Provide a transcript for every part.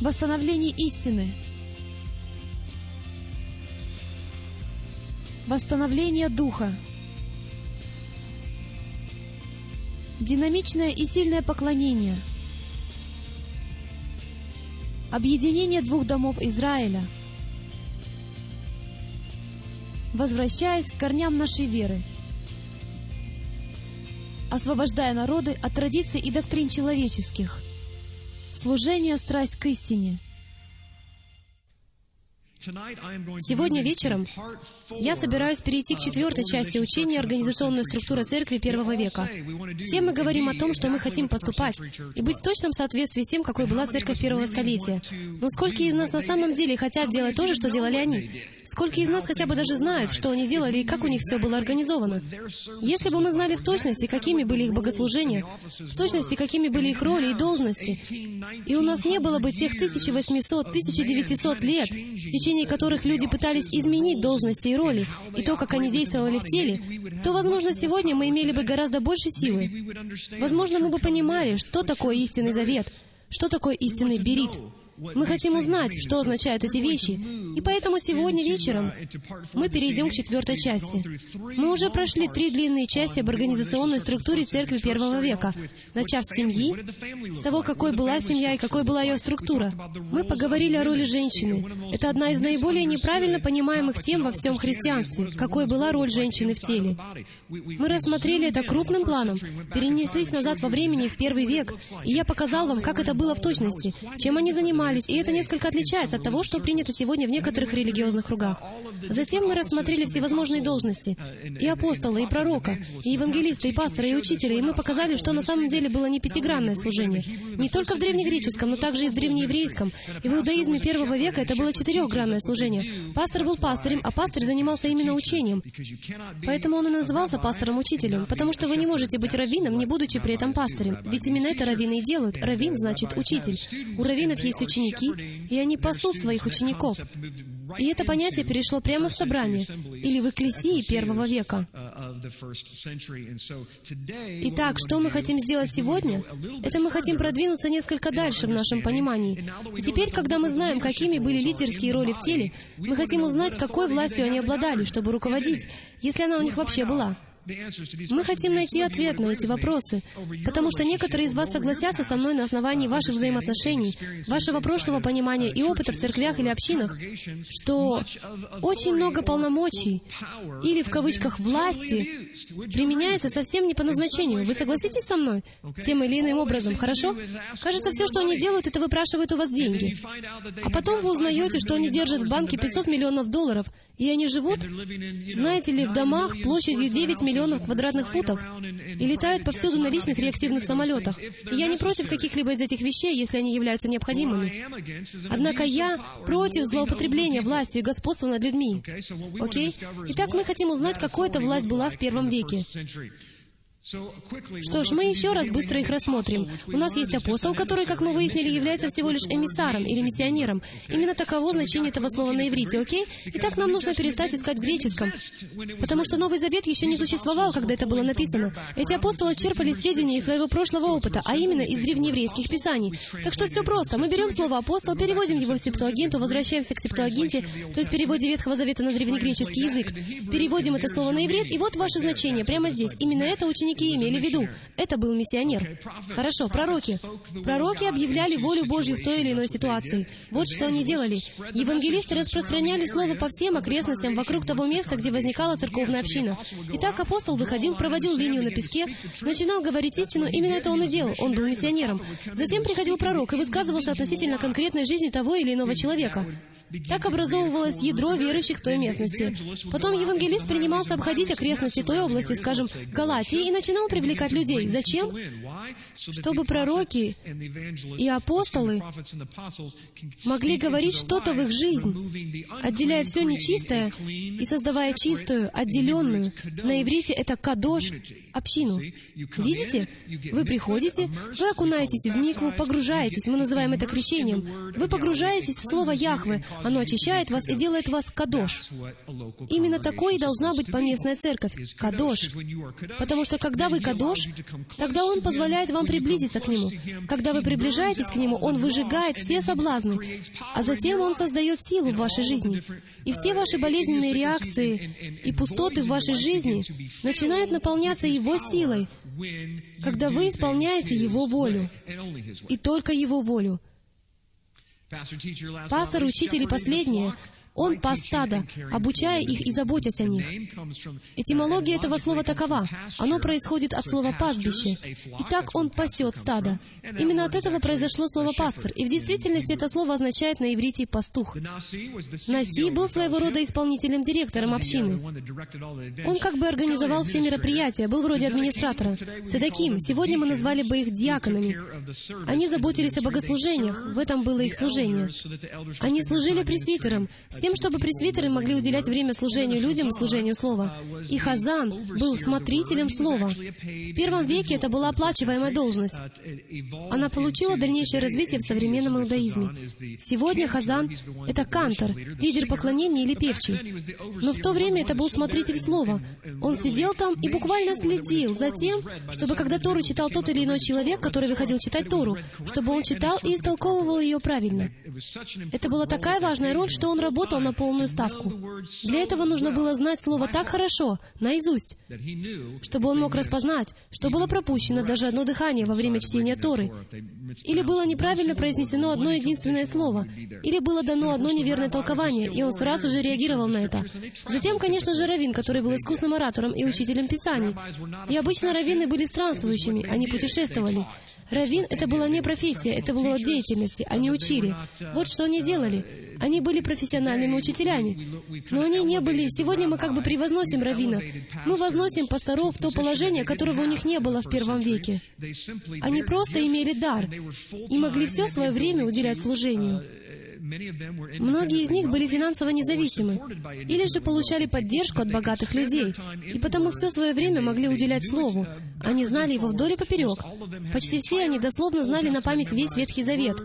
Восстановление истины. Восстановление духа. Динамичное и сильное поклонение. Объединение двух домов Израиля. Возвращаясь к корням нашей веры. Освобождая народы от традиций и доктрин человеческих – Служение – страсть к истине. Сегодня вечером я собираюсь перейти к четвертой части учения организационной структуры церкви первого века. Все мы говорим о том, что мы хотим поступать и быть в точном соответствии с тем, какой была церковь первого столетия. Но сколько из нас на самом деле хотят делать то же, что делали они? Сколько из нас хотя бы даже знают, что они делали и как у них все было организовано? Если бы мы знали в точности, какими были их богослужения, в точности, какими были их роли и должности, и у нас не было бы тех 1800-1900 лет, в течение которых люди пытались изменить должности и роли, и то, как они действовали в теле, то, возможно, сегодня мы имели бы гораздо больше силы. Возможно, мы бы понимали, что такое истинный завет, что такое истинный берит, мы хотим узнать, что означают эти вещи, и поэтому сегодня вечером мы перейдем к четвертой части. Мы уже прошли три длинные части об организационной структуре церкви первого века, начав с семьи, с того, какой была семья и какой была ее структура. Мы поговорили о роли женщины. Это одна из наиболее неправильно понимаемых тем во всем христианстве, какой была роль женщины в теле. Мы рассмотрели это крупным планом, перенеслись назад во времени в первый век, и я показал вам, как это было в точности, чем они занимались, занимались, и это несколько отличается от того, что принято сегодня в некоторых религиозных кругах. Затем мы рассмотрели всевозможные должности, и апостола, и пророка, и евангелиста, и пастора, и учителя, и мы показали, что на самом деле было не пятигранное служение. Не только в древнегреческом, но также и в древнееврейском. И в иудаизме первого века это было четырехгранное служение. Пастор был пастырем, а пастырь занимался именно учением. Поэтому он и назывался пастором-учителем, потому что вы не можете быть раввином, не будучи при этом пастырем. Ведь именно это раввины и делают. Раввин значит учитель. У раввинов есть ученики, и они пасут своих учеников. И это понятие перешло прямо в собрание, или в экклесии первого века. Итак, что мы хотим сделать сегодня? Это мы хотим продвинуться несколько дальше в нашем понимании. И теперь, когда мы знаем, какими были лидерские роли в теле, мы хотим узнать, какой властью они обладали, чтобы руководить, если она у них вообще была. Мы хотим найти ответ на эти вопросы, потому что некоторые из вас согласятся со мной на основании ваших взаимоотношений, вашего прошлого понимания и опыта в церквях или общинах, что очень много полномочий, или в кавычках «власти», применяется совсем не по назначению. Вы согласитесь со мной? Тем или иным образом, хорошо? Кажется, все, что они делают, это выпрашивают у вас деньги. А потом вы узнаете, что они держат в банке 500 миллионов долларов, и они живут, знаете ли, в домах площадью 9 миллионов квадратных футов и летают повсюду на личных реактивных самолетах. И я не против каких-либо из этих вещей, если они являются необходимыми. Однако я против злоупотребления властью и господства над людьми. Окей? Итак, мы хотим узнать, какой эта власть была в первом веке. Что ж, мы еще раз быстро их рассмотрим. У нас есть апостол, который, как мы выяснили, является всего лишь эмиссаром или миссионером. Именно таково значение этого слова на иврите, окей? Итак, нам нужно перестать искать в греческом, потому что Новый Завет еще не существовал, когда это было написано. Эти апостолы черпали сведения из своего прошлого опыта, а именно из древнееврейских писаний. Так что все просто. Мы берем слово «апостол», переводим его в септуагинту, возвращаемся к септуагинте, то есть переводе Ветхого Завета на древнегреческий язык. Переводим это слово на иврит, и вот ваше значение прямо здесь. Именно это ученики ученики имели в виду. Это был миссионер. Хорошо, пророки. Пророки объявляли волю Божью в той или иной ситуации. Вот что они делали. Евангелисты распространяли слово по всем окрестностям вокруг того места, где возникала церковная община. Итак, апостол выходил, проводил линию на песке, начинал говорить истину, именно это он и делал, он был миссионером. Затем приходил пророк и высказывался относительно конкретной жизни того или иного человека. Так образовывалось ядро верующих в той местности. Потом евангелист принимался обходить окрестности той области, скажем, Галатии, и начинал привлекать людей. Зачем? Чтобы пророки и апостолы могли говорить что-то в их жизнь, отделяя все нечистое и создавая чистую, отделенную. На иврите это кадош, общину. Видите? Вы приходите, вы окунаетесь в микву, погружаетесь, мы называем это крещением. Вы погружаетесь в слово Яхвы, Оно очищает вас и делает вас кадош. Именно такой и должна быть поместная церковь — кадош. Потому что когда вы кадош, тогда Он позволяет вам приблизиться к Нему. Когда вы приближаетесь к Нему, Он выжигает все соблазны, а затем Он создает силу в вашей жизни. И все ваши болезненные реакции и пустоты в вашей жизни начинают наполняться Его силой, когда вы исполняете Его волю, и только Его волю. Пастор, учитель и последнее он пас стада, обучая их и заботясь о них. Этимология этого слова такова. Оно происходит от слова «пастбище». Итак, он пасет стадо. Именно от этого произошло слово «пастор», и в действительности это слово означает на иврите «пастух». Наси был своего рода исполнительным директором общины. Он как бы организовал все мероприятия, был вроде администратора. Цедаким, сегодня мы назвали бы их диаконами. Они заботились о богослужениях, в этом было их служение. Они служили пресвитером, с тем, чтобы пресвитеры могли уделять время служению людям и служению Слова. И Хазан был смотрителем Слова. В первом веке это была оплачиваемая должность. Она получила дальнейшее развитие в современном иудаизме. Сегодня Хазан — это кантор, лидер поклонения или певчий. Но в то время это был смотритель Слова. Он сидел там и буквально следил за тем, чтобы когда Тору читал тот или иной человек, который выходил читать Тору, чтобы он читал и истолковывал ее правильно. Это была такая важная роль, что он работал на полную ставку. Для этого нужно было знать слово так хорошо, наизусть, чтобы он мог распознать, что было пропущено даже одно дыхание во время чтения Торы, или было неправильно произнесено одно единственное слово, или было дано одно неверное толкование, и он сразу же реагировал на это. Затем, конечно же, Равин, который был искусным оратором и учителем Писаний. И обычно раввины были странствующими, они путешествовали. Равин — это была не профессия, это был род деятельности. Они учили. Вот что они делали. Они были профессиональными учителями. Но они не были... Сегодня мы как бы превозносим раввинов. Мы возносим пасторов в то положение, которого у них не было в первом веке. Они просто имели дар и могли все свое время уделять служению. Многие из них были финансово независимы или же получали поддержку от богатых людей, и потому все свое время могли уделять Слову. Они знали его вдоль и поперек. Почти все они дословно знали на память весь Ветхий Завет.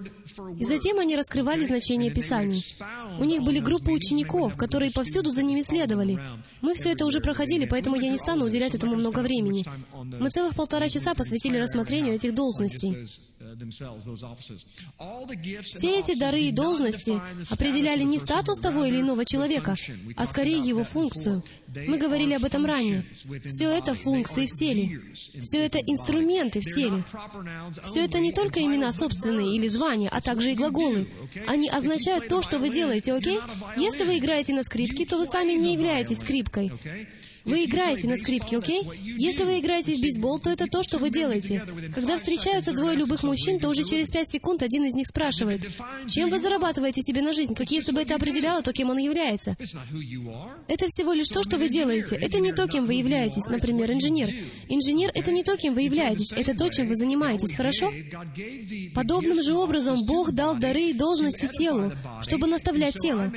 И затем они раскрывали значение Писаний. У них были группы учеников, которые повсюду за ними следовали. Мы все это уже проходили, поэтому я не стану уделять этому много времени. Мы целых полтора часа посвятили рассмотрению этих должностей. Все эти дары и должности определяли не статус того или иного человека, а скорее его функцию. Мы говорили об этом ранее. Все это функции в теле. Все это инструменты в теле. Все это не только имена собственные или звания, а также и глаголы. Они означают то, что вы делаете, окей? Если вы играете на скрипке, то вы сами не являетесь скрипкой. Вы играете на скрипке, окей? Если вы играете в бейсбол, то это то, что вы делаете. Когда встречаются двое любых мужчин, то уже через пять секунд один из них спрашивает, чем вы зарабатываете себе на жизнь, как если бы это определяло то, кем он является. Это всего лишь то, что вы делаете. Это не то, кем вы являетесь. Например, инженер. Инженер — это не то, кем вы являетесь. Это то, чем вы занимаетесь, хорошо? Подобным же образом Бог дал дары и должности телу, чтобы наставлять тело.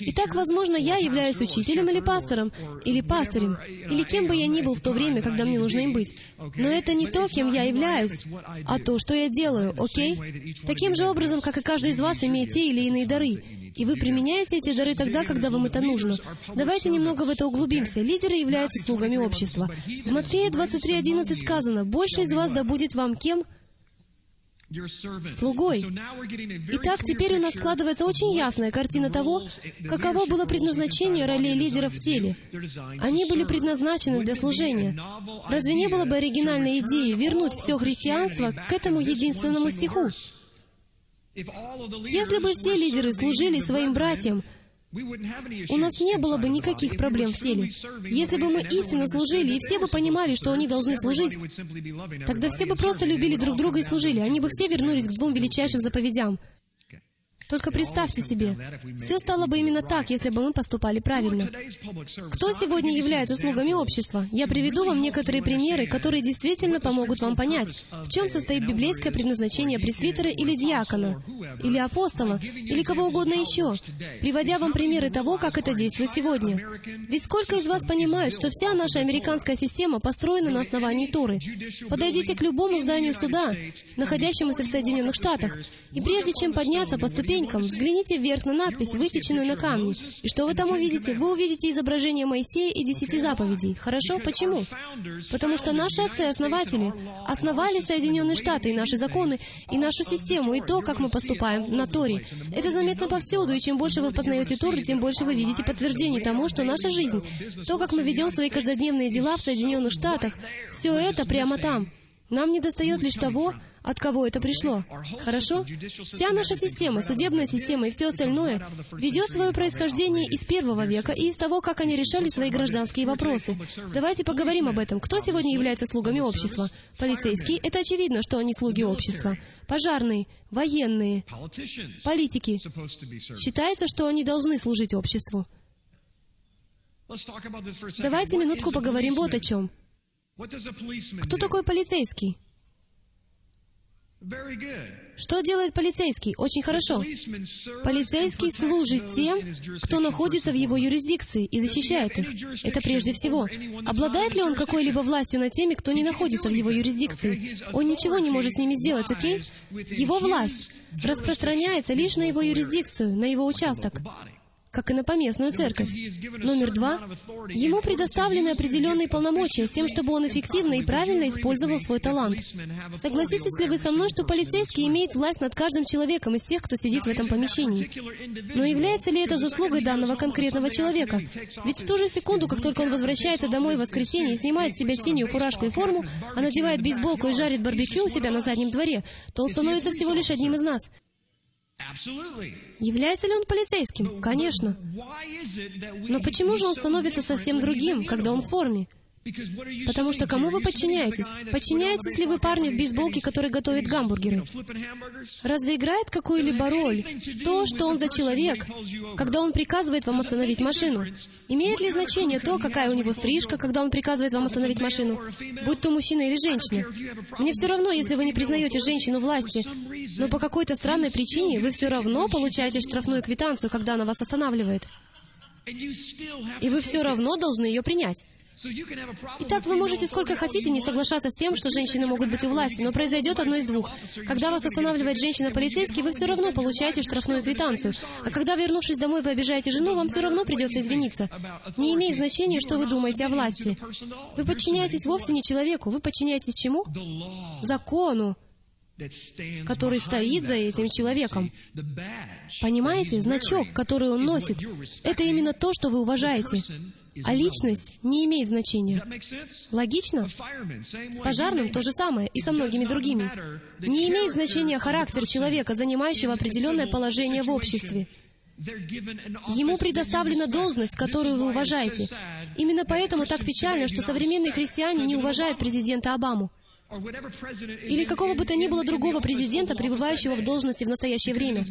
Итак, возможно, я являюсь учителем или пастором, или пастырем, пастырем, или кем бы я ни был в то время, когда мне нужно им быть. Но это не то, кем я являюсь, а то, что я делаю, окей? Таким же образом, как и каждый из вас имеет те или иные дары. И вы применяете эти дары тогда, когда вам это нужно. Давайте немного в это углубимся. Лидеры являются слугами общества. В Матфея 23.11 сказано, «Больше из вас да будет вам кем?» Слугой. Итак, теперь у нас складывается очень ясная картина того, каково было предназначение ролей лидеров в теле. Они были предназначены для служения. Разве не было бы оригинальной идеей вернуть все христианство к этому единственному стиху? Если бы все лидеры служили своим братьям, у нас не было бы никаких проблем в теле. Если бы мы истинно служили, и все бы понимали, что они должны служить, тогда все бы просто любили друг друга и служили. Они бы все вернулись к двум величайшим заповедям. Только представьте себе, все стало бы именно так, если бы мы поступали правильно. Кто сегодня является слугами общества? Я приведу вам некоторые примеры, которые действительно помогут вам понять, в чем состоит библейское предназначение пресвитера или диакона. или апостола, или кого угодно еще, приводя вам примеры того, как это действует сегодня. Ведь сколько из вас понимают, что вся наша американская система построена на основании Торы? Подойдите к любому зданию суда, находящемуся в Соединенных Штатах, и прежде чем подняться по ступенькам, взгляните вверх на надпись, высеченную на камне. И что вы там увидите? Вы увидите изображение Моисея и десяти заповедей. Хорошо? Почему? Потому что наши отцы-основатели основали Соединенные Штаты и наши законы, и нашу систему, и то, как мы поступаем на Торе. Это заметно повсюду, и чем больше вы познаете Тору, тем больше вы видите подтверждений тому, что наша жизнь, то, как мы ведем свои каждодневные дела в Соединенных Штатах, все это прямо там. Нам не достает лишь того, от кого это пришло. Хорошо? Вся наша система, судебная система и все остальное ведет свое происхождение из первого века и из того, как они решали свои гражданские вопросы. Давайте поговорим об этом. Кто сегодня является слугами общества? Полицейские — это очевидно, что они слуги общества. Пожарные, военные, политики. Считается, что они должны служить обществу. Давайте минутку поговорим вот о чем. Кто такой полицейский? Что делает полицейский? Очень хорошо. Полицейский служит тем, кто находится в его юрисдикции и защищает их. Это прежде всего. Обладает ли он какой-либо властью над теми, кто не находится в его юрисдикции? Он ничего не может с ними сделать, окей? Его власть распространяется лишь на его юрисдикцию, на его участок как и на поместную церковь. Номер два. Ему предоставлены определенные полномочия с тем, чтобы он эффективно и правильно использовал свой талант. Согласитесь ли вы со мной, что полицейский имеет власть над каждым человеком из тех, кто сидит в этом помещении? Но является ли это заслугой данного конкретного человека? Ведь в ту же секунду, как только он возвращается домой в воскресенье и снимает с себя синюю фуражку и форму, а надевает бейсболку и жарит барбекю у себя на заднем дворе, то он становится всего лишь одним из нас. Является ли он полицейским? Конечно. Но почему же он становится совсем другим, когда он в форме? Потому что кому вы подчиняетесь? Подчиняетесь ли вы парню в бейсболке, который готовит гамбургеры? Разве играет какую-либо роль то, что он за человек, когда он приказывает вам остановить машину? Имеет ли значение то, какая у него стрижка, когда он приказывает вам остановить машину, будь то мужчина или женщина? Мне все равно, если вы не признаете женщину власти, но по какой-то странной причине вы все равно получаете штрафную квитанцию, когда она вас останавливает. И вы все равно должны ее принять. Итак, вы можете сколько хотите не соглашаться с тем, что женщины могут быть у власти, но произойдет одно из двух. Когда вас останавливает женщина-полицейский, вы все равно получаете штрафную квитанцию. А когда, вернувшись домой, вы обижаете жену, вам все равно придется извиниться. Не имеет значения, что вы думаете о власти. Вы подчиняетесь вовсе не человеку. Вы подчиняетесь чему? Закону который стоит за этим человеком. Понимаете, значок, который он носит, это именно то, что вы уважаете. А личность не имеет значения. Логично? С пожарным то же самое, и со многими другими. Не имеет значения характер человека, занимающего определенное положение в обществе. Ему предоставлена должность, которую вы уважаете. Именно поэтому так печально, что современные христиане не уважают президента Обаму или какого бы то ни было другого президента, пребывающего в должности в настоящее время.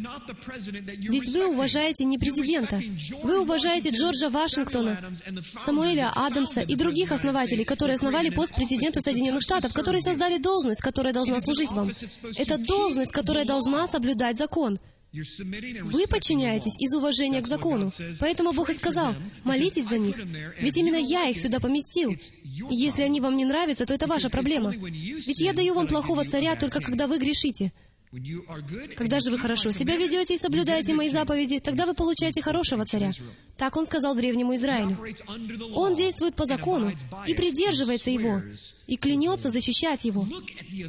Ведь вы уважаете не президента. Вы уважаете Джорджа Вашингтона, Самуэля Адамса и других основателей, которые основали пост президента Соединенных Штатов, которые создали должность, которая должна служить вам. Это должность, которая должна соблюдать закон. Вы подчиняетесь из уважения к закону. Поэтому Бог и сказал, молитесь за них. Ведь именно я их сюда поместил. И если они вам не нравятся, то это ваша проблема. Ведь я даю вам плохого царя только когда вы грешите. Когда же вы хорошо себя ведете и соблюдаете мои заповеди, тогда вы получаете хорошего царя. Так он сказал древнему Израилю. Он действует по закону и придерживается его, и клянется защищать его.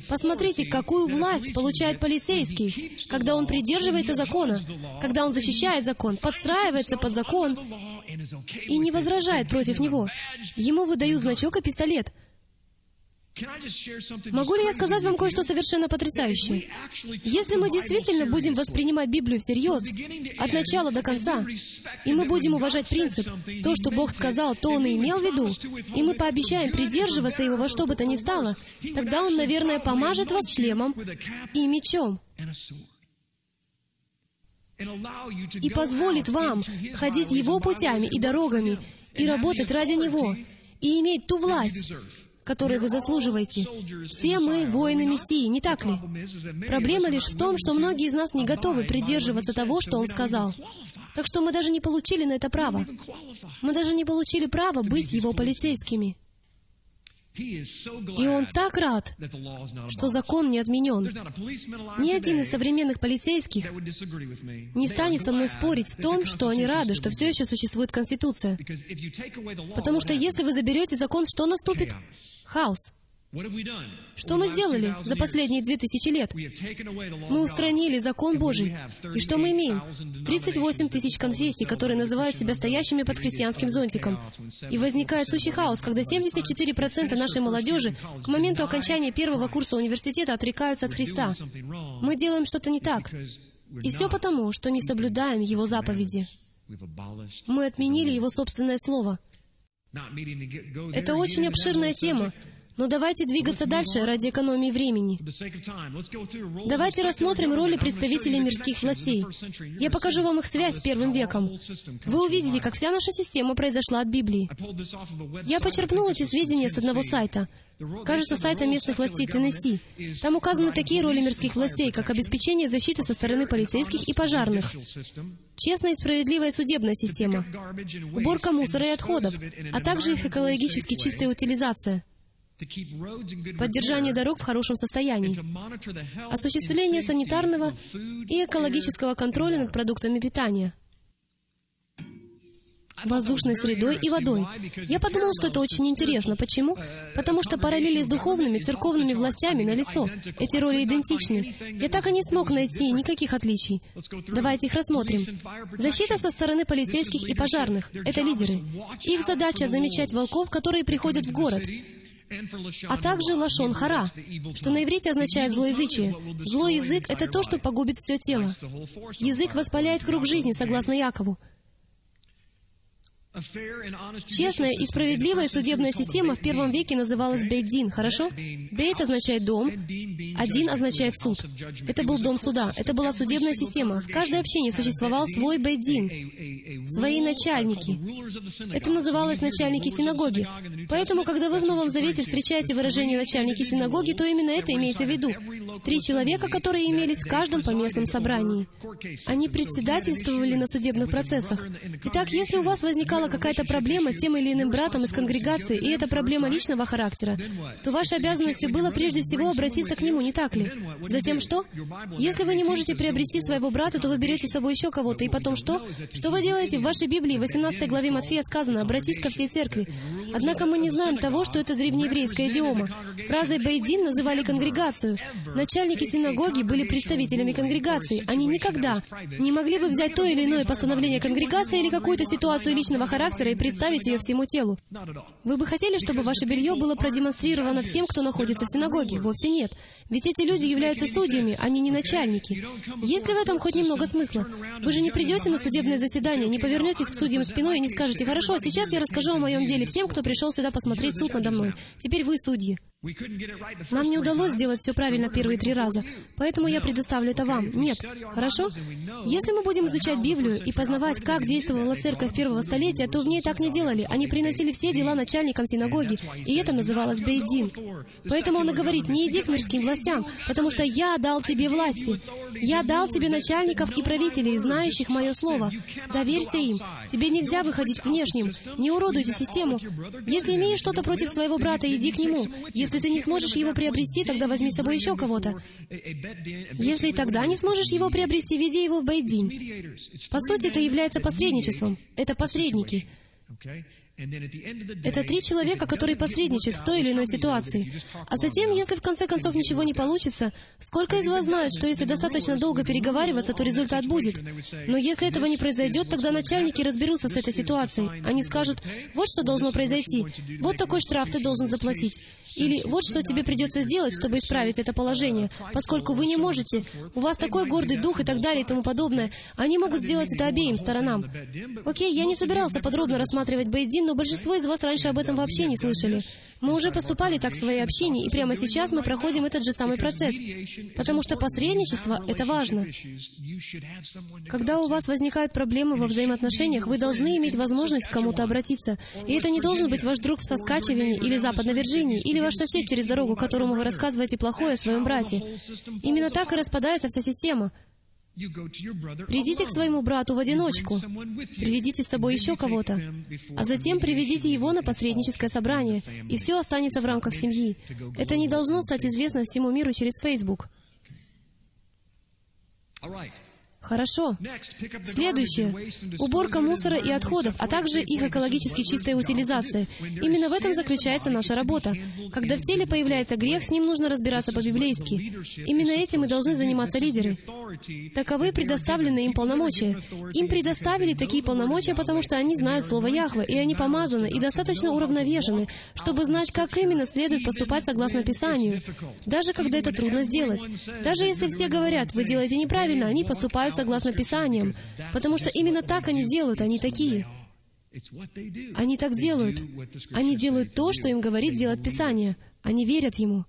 Посмотрите, какую власть получает полицейский, когда он придерживается закона, когда он защищает закон, подстраивается под закон и не возражает против него. Ему выдают значок и пистолет — Могу ли я сказать вам кое-что совершенно потрясающее? Если мы действительно будем воспринимать Библию всерьез, от начала до конца, и мы будем уважать принцип, то, что Бог сказал, то Он и имел в виду, и мы пообещаем придерживаться Его во что бы то ни стало, тогда Он, наверное, помажет вас шлемом и мечом. и позволит вам ходить Его путями и дорогами и работать ради Него, и иметь ту власть, который вы заслуживаете. Все мы воины Мессии, не так ли? Проблема лишь в том, что многие из нас не готовы придерживаться того, что Он сказал. Так что мы даже не получили на это право. Мы даже не получили право быть Его полицейскими. И он так рад, что закон не отменен. Ни один из современных полицейских не станет со мной спорить в том, что они рады, что все еще существует Конституция. Потому что если вы заберете закон, что наступит? Хаос. Что мы сделали за последние две тысячи лет? Мы устранили закон Божий. И что мы имеем? 38 тысяч конфессий, которые называют себя стоящими под христианским зонтиком. И возникает сущий хаос, когда 74% нашей молодежи к моменту окончания первого курса университета отрекаются от Христа. Мы делаем что-то не так. И все потому, что не соблюдаем Его заповеди. Мы отменили Его собственное Слово. Это очень обширная тема, но давайте двигаться дальше ради экономии времени. Давайте рассмотрим роли представителей мирских властей. Я покажу вам их связь с первым веком. Вы увидите, как вся наша система произошла от Библии. Я почерпнул эти сведения с одного сайта. Кажется, сайта местных властей Теннесси. Там указаны такие роли мирских властей, как обеспечение защиты со стороны полицейских и пожарных, честная и справедливая судебная система, уборка мусора и отходов, а также их экологически чистая утилизация — поддержание дорог в хорошем состоянии, осуществление санитарного и экологического контроля над продуктами питания, воздушной средой и водой. Я подумал, что это очень интересно. Почему? Потому что параллели с духовными, церковными властями на лицо. Эти роли идентичны. Я так и не смог найти никаких отличий. Давайте их рассмотрим. Защита со стороны полицейских и пожарных — это лидеры. Их задача — замечать волков, которые приходят в город, а также лашон хара, что на иврите означает злоязычие. Злой язык — это то, что погубит все тело. Язык воспаляет круг жизни, согласно Якову. Честная и справедливая судебная система в первом веке называлась Бейдин, хорошо? Бейт означает «дом», «один» означает «суд». Это был дом суда, это была судебная система. В каждой общине существовал свой Бейдин, свои начальники. Это называлось начальники синагоги. Поэтому, когда вы в Новом Завете встречаете выражение «начальники синагоги», то именно это имеется в виду. Три человека, которые имелись в каждом поместном собрании. Они председательствовали на судебных процессах. Итак, если у вас возникала какая-то проблема с тем или иным братом из конгрегации, и это проблема личного характера, то вашей обязанностью было прежде всего обратиться к нему, не так ли? Затем что? Если вы не можете приобрести своего брата, то вы берете с собой еще кого-то, и потом что? Что вы делаете? В вашей Библии, в 18 главе Матфея сказано, «Обратись ко всей церкви». Однако мы не знаем того, что это древнееврейская идиома. Фразой «бейдин» называли конгрегацию. Начальники синагоги были представителями конгрегации. Они никогда не могли бы взять то или иное постановление конгрегации или какую-то ситуацию личного характера и представить ее всему телу. Вы бы хотели, чтобы ваше белье было продемонстрировано всем, кто находится в синагоге? Вовсе нет. Ведь эти люди являются судьями, они не начальники. Есть ли в этом хоть немного смысла? Вы же не придете на судебное заседание, не повернетесь к судьям спиной и не скажете, «Хорошо, сейчас я расскажу о моем деле всем, кто пришел сюда посмотреть суд надо мной. Теперь вы судьи». Нам не удалось сделать все правильно первые три раза, поэтому я предоставлю это вам. Нет. Хорошо? Если мы будем изучать Библию и познавать, как действовала церковь первого столетия, то в ней так не делали. Они приносили все дела начальникам синагоги, и это называлось Бейдин. Поэтому он и говорит, не иди к мирским властям, потому что я дал тебе власти. Я дал тебе начальников и правителей, знающих мое слово. Доверься им. Тебе нельзя выходить к внешним. Не уродуйте систему. Если имеешь что-то против своего брата, иди к нему. Если ты не сможешь его приобрести, тогда возьми с собой еще кого-то. Если тогда не сможешь его приобрести, веди его в Бейдин. По сути, это является посредничеством. Это посредники. Это три человека, которые посредничают в той или иной ситуации. А затем, если в конце концов ничего не получится, сколько из вас знают, что если достаточно долго переговариваться, то результат будет? Но если этого не произойдет, тогда начальники разберутся с этой ситуацией. Они скажут, вот что должно произойти, вот такой штраф ты должен заплатить. Или вот что тебе придется сделать, чтобы исправить это положение, поскольку вы не можете, у вас такой гордый дух и так далее и тому подобное. Они могут сделать это обеим сторонам. Окей, я не собирался подробно рассматривать Бейдин, но большинство из вас раньше об этом вообще не слышали. Мы уже поступали так в своей общине, и прямо сейчас мы проходим этот же самый процесс, потому что посредничество — это важно. Когда у вас возникают проблемы во взаимоотношениях, вы должны иметь возможность к кому-то обратиться. И это не должен быть ваш друг в Соскачевине или Западной Вирджинии, или ваш сосед через дорогу, которому вы рассказываете плохое о своем брате. Именно так и распадается вся система. Придите к своему брату в одиночку, приведите с собой еще кого-то, а затем приведите его на посредническое собрание, и все останется в рамках семьи. Это не должно стать известно всему миру через Facebook. Хорошо. Следующее. Уборка мусора и отходов, а также их экологически чистая утилизация. Именно в этом заключается наша работа. Когда в теле появляется грех, с ним нужно разбираться по-библейски. Именно этим и должны заниматься лидеры. Таковы предоставленные им полномочия. Им предоставили такие полномочия, потому что они знают Слово Яхве, и они помазаны и достаточно уравновешены, чтобы знать, как именно следует поступать согласно Писанию. Даже когда это трудно сделать. Даже если все говорят, вы делаете неправильно, они поступают согласно Писаниям, потому что именно так они делают, они такие. Они так делают. Они делают то, что им говорит делать Писание. Они верят Ему.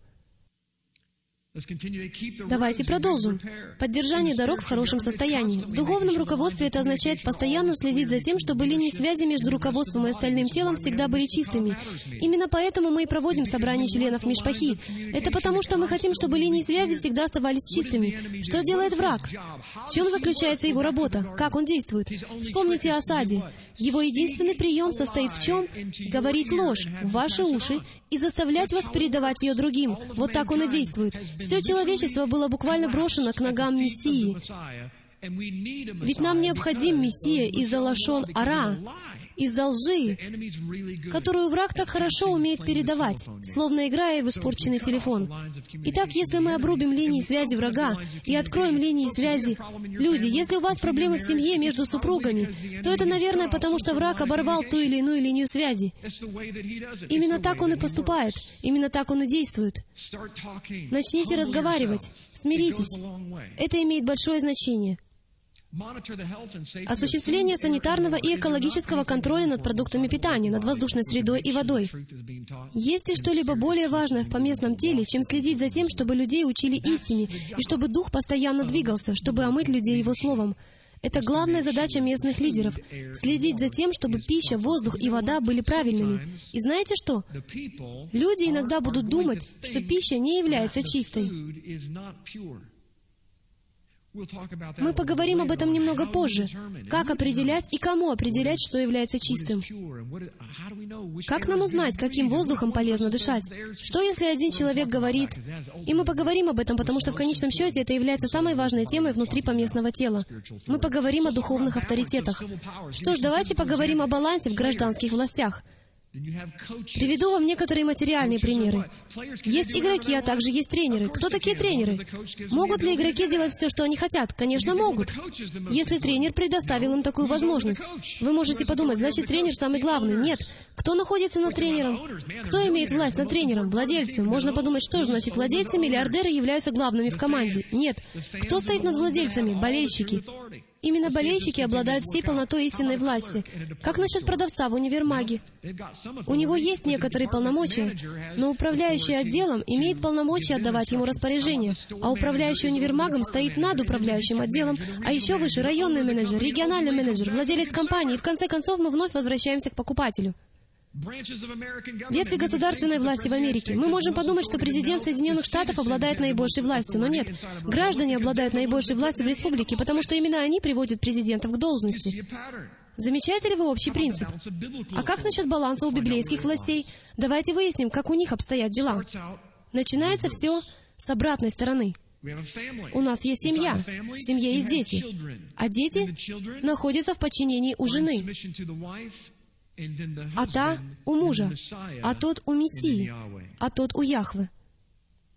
Давайте продолжим. Поддержание дорог в хорошем состоянии. В духовном руководстве это означает постоянно следить за тем, чтобы линии связи между руководством и остальным телом всегда были чистыми. Именно поэтому мы и проводим собрание членов Мишпахи. Это потому, что мы хотим, чтобы линии связи всегда оставались чистыми. Что делает враг? В чем заключается его работа? Как он действует? Вспомните о осаде. Его единственный прием состоит в чем? Говорить ложь в ваши уши и заставлять вас передавать ее другим. Вот так он и действует. Все человечество было буквально брошено к ногам Мессии. Ведь нам необходим Мессия из-за лошон Ара, из-за лжи, которую враг так хорошо умеет передавать, словно играя в испорченный телефон. Итак, если мы обрубим линии связи врага и откроем линии связи... Люди, если у вас проблемы в семье между супругами, то это, наверное, потому что враг оборвал ту или иную линию связи. Именно так он и поступает, именно так он и действует. Начните разговаривать, смиритесь. Это имеет большое значение. Осуществление санитарного и экологического контроля над продуктами питания, над воздушной средой и водой. Есть ли что-либо более важное в поместном теле, чем следить за тем, чтобы людей учили истине, и чтобы дух постоянно двигался, чтобы омыть людей его словом? Это главная задача местных лидеров — следить за тем, чтобы пища, воздух и вода были правильными. И знаете что? Люди иногда будут думать, что пища не является чистой. Мы поговорим об этом немного позже. Как определять и кому определять, что является чистым? Как нам узнать, каким воздухом полезно дышать? Что, если один человек говорит... И мы поговорим об этом, потому что в конечном счете это является самой важной темой внутри поместного тела. Мы поговорим о духовных авторитетах. Что ж, давайте поговорим о балансе в гражданских властях. Приведу вам некоторые материальные примеры. Есть игроки, а также есть тренеры. Кто такие тренеры? Могут ли игроки делать все, что они хотят? Конечно, могут. Если тренер предоставил им такую возможность. Вы можете подумать, значит, тренер самый главный. Нет. Кто находится над тренером? Кто имеет власть над тренером? Владельцы. Можно подумать, что же значит владельцы, миллиардеры являются главными в команде. Нет. Кто стоит над владельцами? Болельщики. Именно болельщики обладают всей полнотой истинной власти. Как насчет продавца в универмаге? У него есть некоторые полномочия, но управляющий отделом имеет полномочия отдавать ему распоряжение, а управляющий универмагом стоит над управляющим отделом, а еще выше районный менеджер, региональный менеджер, владелец компании, и в конце концов мы вновь возвращаемся к покупателю. Ветви государственной власти в Америке. Мы можем подумать, что президент Соединенных Штатов обладает наибольшей властью, но нет. Граждане обладают наибольшей властью в республике, потому что именно они приводят президентов к должности. Замечаете ли вы общий принцип? А как насчет баланса у библейских властей? Давайте выясним, как у них обстоят дела. Начинается все с обратной стороны. У нас есть семья, в семье есть дети, а дети находятся в подчинении у жены а та у мужа, а тот у Мессии, а тот у Яхвы.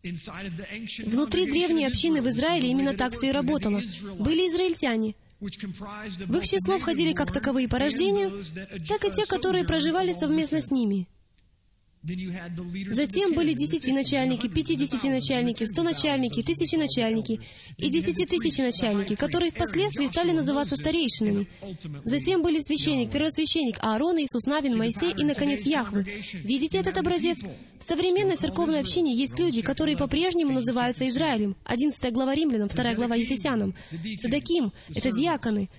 Внутри древней общины в Израиле именно так все и работало. Были израильтяне. В их число входили как таковые по рождению, так и те, которые проживали совместно с ними. Затем были десятиначальники, пятидесятиначальники, стоначальники, тысяченачальники и десятитысяченачальники, которые впоследствии стали называться старейшинами. Затем были священник, первосвященник Аарон, Иисус Навин, Моисей и, наконец, Яхвы. Видите этот образец? В современной церковной общине есть люди, которые по-прежнему называются Израилем. 11 глава Римлянам, 2 глава Ефесянам. Цедаким — это диаконы,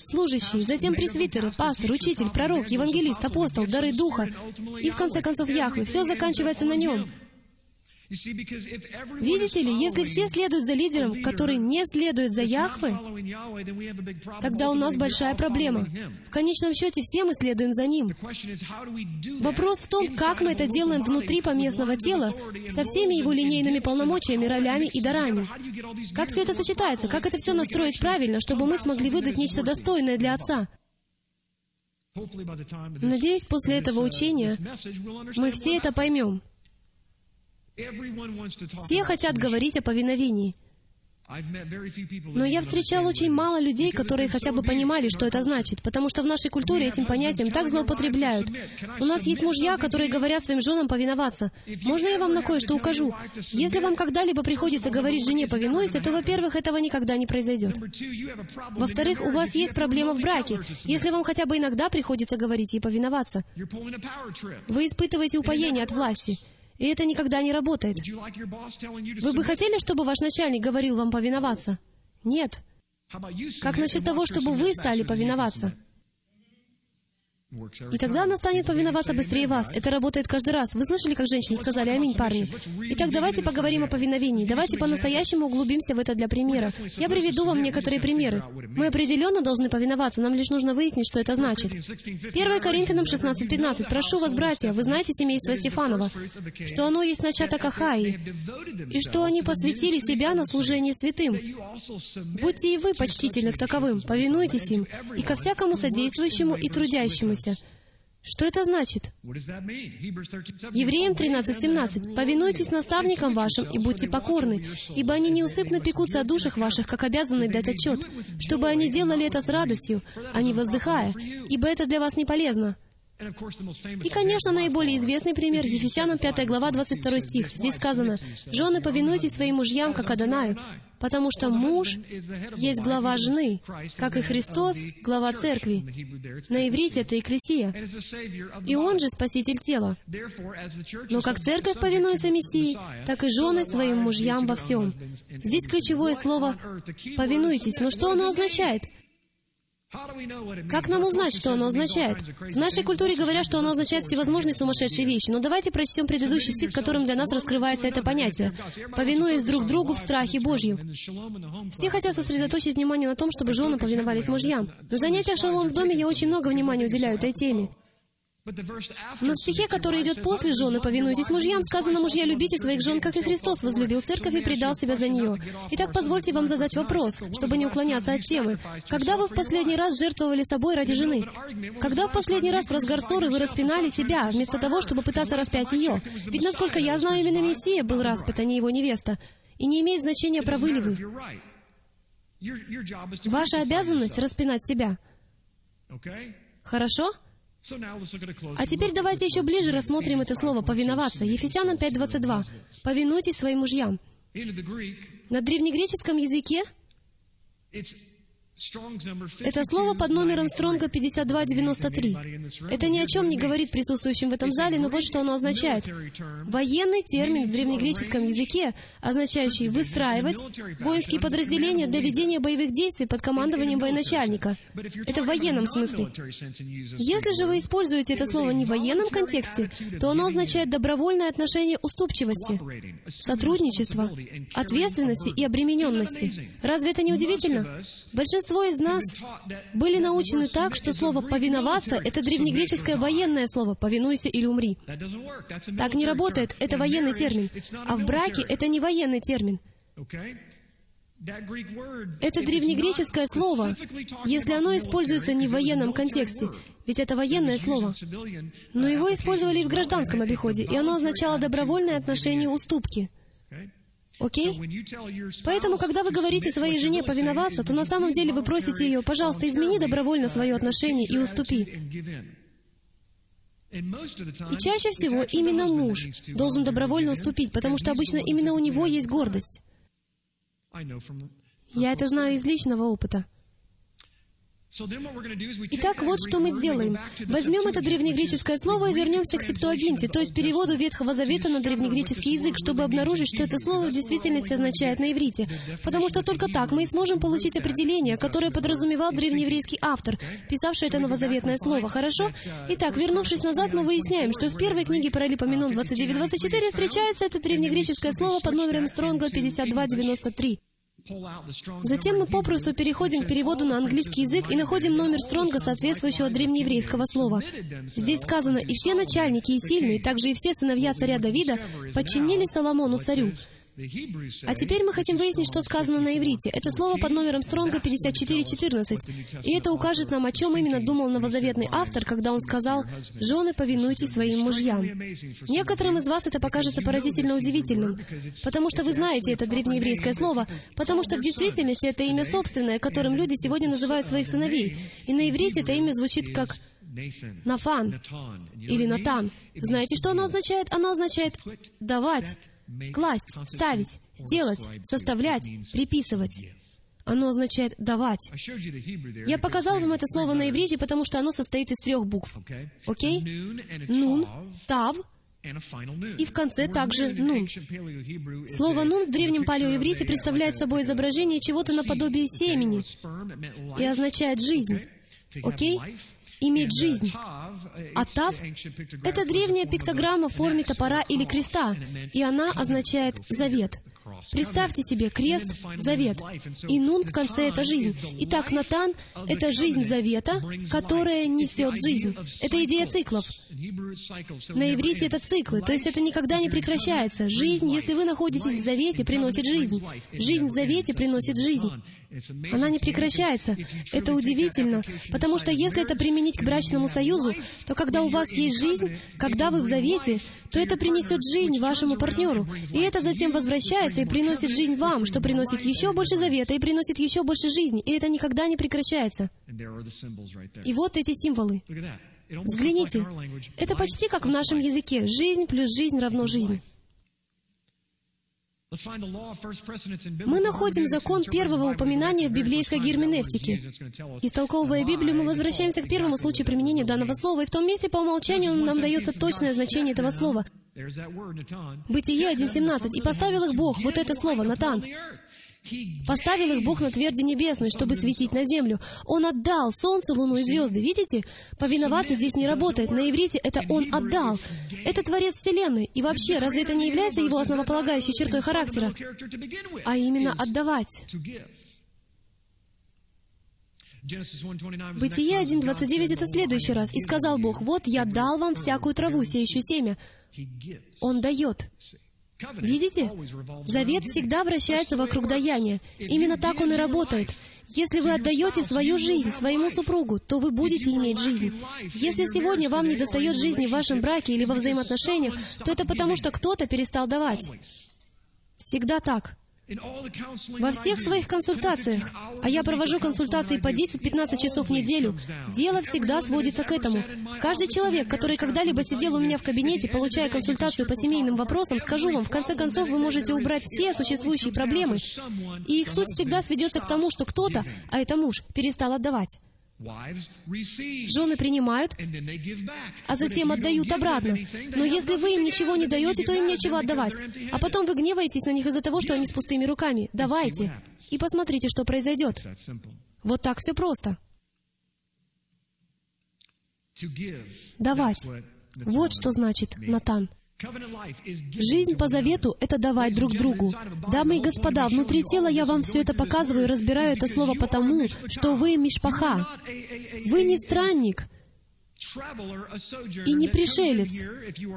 служащие, затем пресвитеры, пастор, учитель, пророк, евангелист, апостол, дары Духа и, в конце концов, Яхве. Все заканчивается на нем. Видите ли, если все следуют за лидером, который не следует за Яхве, тогда у нас большая проблема. В конечном счете, все мы следуем за Ним. Вопрос в том, как мы это делаем внутри поместного тела, со всеми его линейными полномочиями, ролями и дарами. Как все это сочетается? Как это все настроить правильно, чтобы мы смогли выдать нечто достойное для Отца? Надеюсь, после этого учения мы все это поймем. Все хотят говорить о повиновении. Но я встречал очень мало людей, которые хотя бы понимали, что это значит, потому что в нашей культуре этим понятием так злоупотребляют. У нас есть мужья, которые говорят своим женам повиноваться. Можно я вам на кое-что укажу? Если вам когда-либо приходится говорить жене «повинуйся», то, во-первых, этого никогда не произойдет. Во-вторых, у вас есть проблема в браке, если вам хотя бы иногда приходится говорить ей повиноваться. Вы испытываете упоение от власти. И это никогда не работает. Вы бы хотели, чтобы ваш начальник говорил вам повиноваться? Нет. Как насчет того, чтобы вы стали повиноваться? И тогда она станет повиноваться быстрее вас. Это работает каждый раз. Вы слышали, как женщины сказали «Аминь, парни»? Итак, давайте поговорим о повиновении. Давайте по-настоящему углубимся в это для примера. Я приведу вам некоторые примеры. Мы определенно должны повиноваться, нам лишь нужно выяснить, что это значит. 1 Коринфянам 16.15. «Прошу вас, братья, вы знаете семейство Стефанова, что оно есть начаток Ахаи, и что они посвятили себя на служение святым. Будьте и вы почтительны к таковым, повинуйтесь им, и ко всякому содействующему и трудящемуся, повинуйся. Что это значит? Евреям 13.17. «Повинуйтесь наставникам вашим и будьте покорны, ибо они неусыпно пекутся о душах ваших, как обязаны дать отчет, чтобы они делали это с радостью, а не воздыхая, ибо это для вас не полезно». И, конечно, наиболее известный пример — Ефесянам 5 глава, 22 стих. Здесь сказано, «Жены, повинуйтесь своим мужьям, как Адонаю, потому что муж есть глава жены, как и Христос — глава церкви». На иврите это Екклесия. И Он же Спаситель тела. Но как церковь повинуется Мессии, так и жены своим мужьям во всем. Здесь ключевое слово «повинуйтесь». Но что оно означает? Как нам узнать, что оно означает? В нашей культуре говорят, что оно означает всевозможные сумасшедшие вещи, но давайте прочтем предыдущий стих, которым для нас раскрывается это понятие. «Повинуясь друг другу в страхе Божьем». Все хотят сосредоточить внимание на том, чтобы жены повиновались мужьям. На занятиях «Шалом в доме» я очень много внимания уделяю этой теме. Но в стихе, который идет после жены, повинуйтесь мужьям, сказано, мужья, любите своих жен, как и Христос возлюбил церковь и предал себя за нее. Итак, позвольте вам задать вопрос, чтобы не уклоняться от темы. Когда вы в последний раз жертвовали собой ради жены? Когда в последний раз в разгар ссоры вы распинали себя, вместо того, чтобы пытаться распять ее? Ведь, насколько я знаю, именно Мессия был распят, а не его невеста. И не имеет значения, правы ли вы. Ваша обязанность — распинать себя. Хорошо? А теперь давайте еще ближе рассмотрим это слово «повиноваться». Ефесянам 5.22. «Повинуйтесь своим мужьям». На древнегреческом языке это слово под номером Стронга 5293. Это ни о чем не говорит присутствующим в этом зале, но вот что оно означает. Военный термин в древнегреческом языке, означающий «выстраивать» воинские подразделения для ведения боевых действий под командованием военачальника. Это в военном смысле. Если же вы используете это слово не в военном контексте, то оно означает добровольное отношение уступчивости, сотрудничества, ответственности и обремененности. Разве это не удивительно? Большинство Большинство из нас были научены так, что слово «повиноваться» — это древнегреческое военное слово «повинуйся или умри». Так не работает, это военный термин. А в браке это не военный термин. Это древнегреческое слово, если оно используется не в военном контексте, ведь это военное слово, но его использовали и в гражданском обиходе, и оно означало добровольное отношение уступки — Окей? Поэтому, когда вы говорите своей жене повиноваться, то на самом деле вы просите ее, пожалуйста, измени добровольно свое отношение и уступи. И чаще всего именно муж должен добровольно уступить, потому что обычно именно у него есть гордость. Я это знаю из личного опыта. Итак, вот что мы сделаем. Возьмем это древнегреческое слово и вернемся к септуагинте, то есть переводу Ветхого Завета на древнегреческий язык, чтобы обнаружить, что это слово в действительности означает на иврите. Потому что только так мы и сможем получить определение, которое подразумевал древнееврейский автор, писавший это новозаветное слово. Хорошо? Итак, вернувшись назад, мы выясняем, что в первой книге Паралипоменон 29.24 встречается это древнегреческое слово под номером Стронга 5293. Затем мы попросту переходим к переводу на английский язык и находим номер стронга, соответствующего древнееврейского слова. Здесь сказано, «И все начальники и сильные, также и все сыновья царя Давида, подчинились Соломону царю, а теперь мы хотим выяснить, что сказано на иврите. Это слово под номером Стронга 5414. И это укажет нам, о чем именно думал новозаветный автор, когда он сказал «Жены, повинуйтесь своим мужьям». Некоторым из вас это покажется поразительно удивительным, потому что вы знаете это древнееврейское слово, потому что в действительности это имя собственное, которым люди сегодня называют своих сыновей. И на иврите это имя звучит как Нафан или Натан. Знаете, что оно означает? Оно означает «давать», класть, ставить, делать, составлять, приписывать. Оно означает «давать». Я показал вам это слово на иврите, потому что оно состоит из трех букв. Окей? Нун, тав, и в конце также «нун». Слово «нун» в древнем палеоиврите представляет собой изображение чего-то наподобие семени и означает «жизнь». Окей? Иметь жизнь. А тав — это древняя пиктограмма в форме топора или креста, и она означает «завет». Представьте себе крест, завет, и нун в конце — это жизнь. Итак, Натан — это жизнь завета, которая несет жизнь. Это идея циклов. На иврите это циклы, то есть это никогда не прекращается. Жизнь, если вы находитесь в завете, приносит жизнь. Жизнь в завете приносит жизнь. Она не прекращается. Это удивительно, потому что если это применить к брачному союзу, то когда у вас есть жизнь, когда вы в завете, то это принесет жизнь вашему партнеру. И это затем возвращается и приносит жизнь вам, что приносит еще больше завета и приносит еще больше жизни. И это никогда не прекращается. И вот эти символы. Взгляните. Это почти как в нашем языке. Жизнь плюс жизнь равно жизнь. Мы находим закон первого упоминания в библейской герменевтике. Истолковывая Библию, мы возвращаемся к первому случаю применения данного слова, и в том месте по умолчанию нам дается точное значение этого слова. Бытие 1.17. «И поставил их Бог», вот это слово, Натан, Поставил их Бог на тверди небесной, чтобы светить на землю. Он отдал солнце, луну и звезды. Видите? Повиноваться здесь не работает. На иврите это Он отдал. Это Творец Вселенной. И вообще, разве это не является его основополагающей чертой характера? А именно отдавать. Бытие 1.29 — это следующий раз. «И сказал Бог, вот я дал вам всякую траву, сеющую семя». Он дает. Видите? Завет всегда вращается вокруг даяния. Именно так он и работает. Если вы отдаете свою жизнь своему супругу, то вы будете иметь жизнь. Если сегодня вам не достает жизни в вашем браке или во взаимоотношениях, то это потому, что кто-то перестал давать. Всегда так. Во всех своих консультациях, а я провожу консультации по 10-15 часов в неделю, дело всегда сводится к этому. Каждый человек, который когда-либо сидел у меня в кабинете, получая консультацию по семейным вопросам, скажу вам, в конце концов, вы можете убрать все существующие проблемы, и их суть всегда сведется к тому, что кто-то, а это муж, перестал отдавать. Жены принимают, а затем отдают обратно. Но если вы им ничего не даете, то им нечего отдавать. А потом вы гневаетесь на них из-за того, что они с пустыми руками. Давайте. И посмотрите, что произойдет. Вот так все просто. Давать. Вот что значит Натан. Жизнь по завету — это давать друг другу. Дамы и господа, внутри тела я вам все это показываю и разбираю это слово потому, что вы мишпаха. Вы не странник, и не пришелец.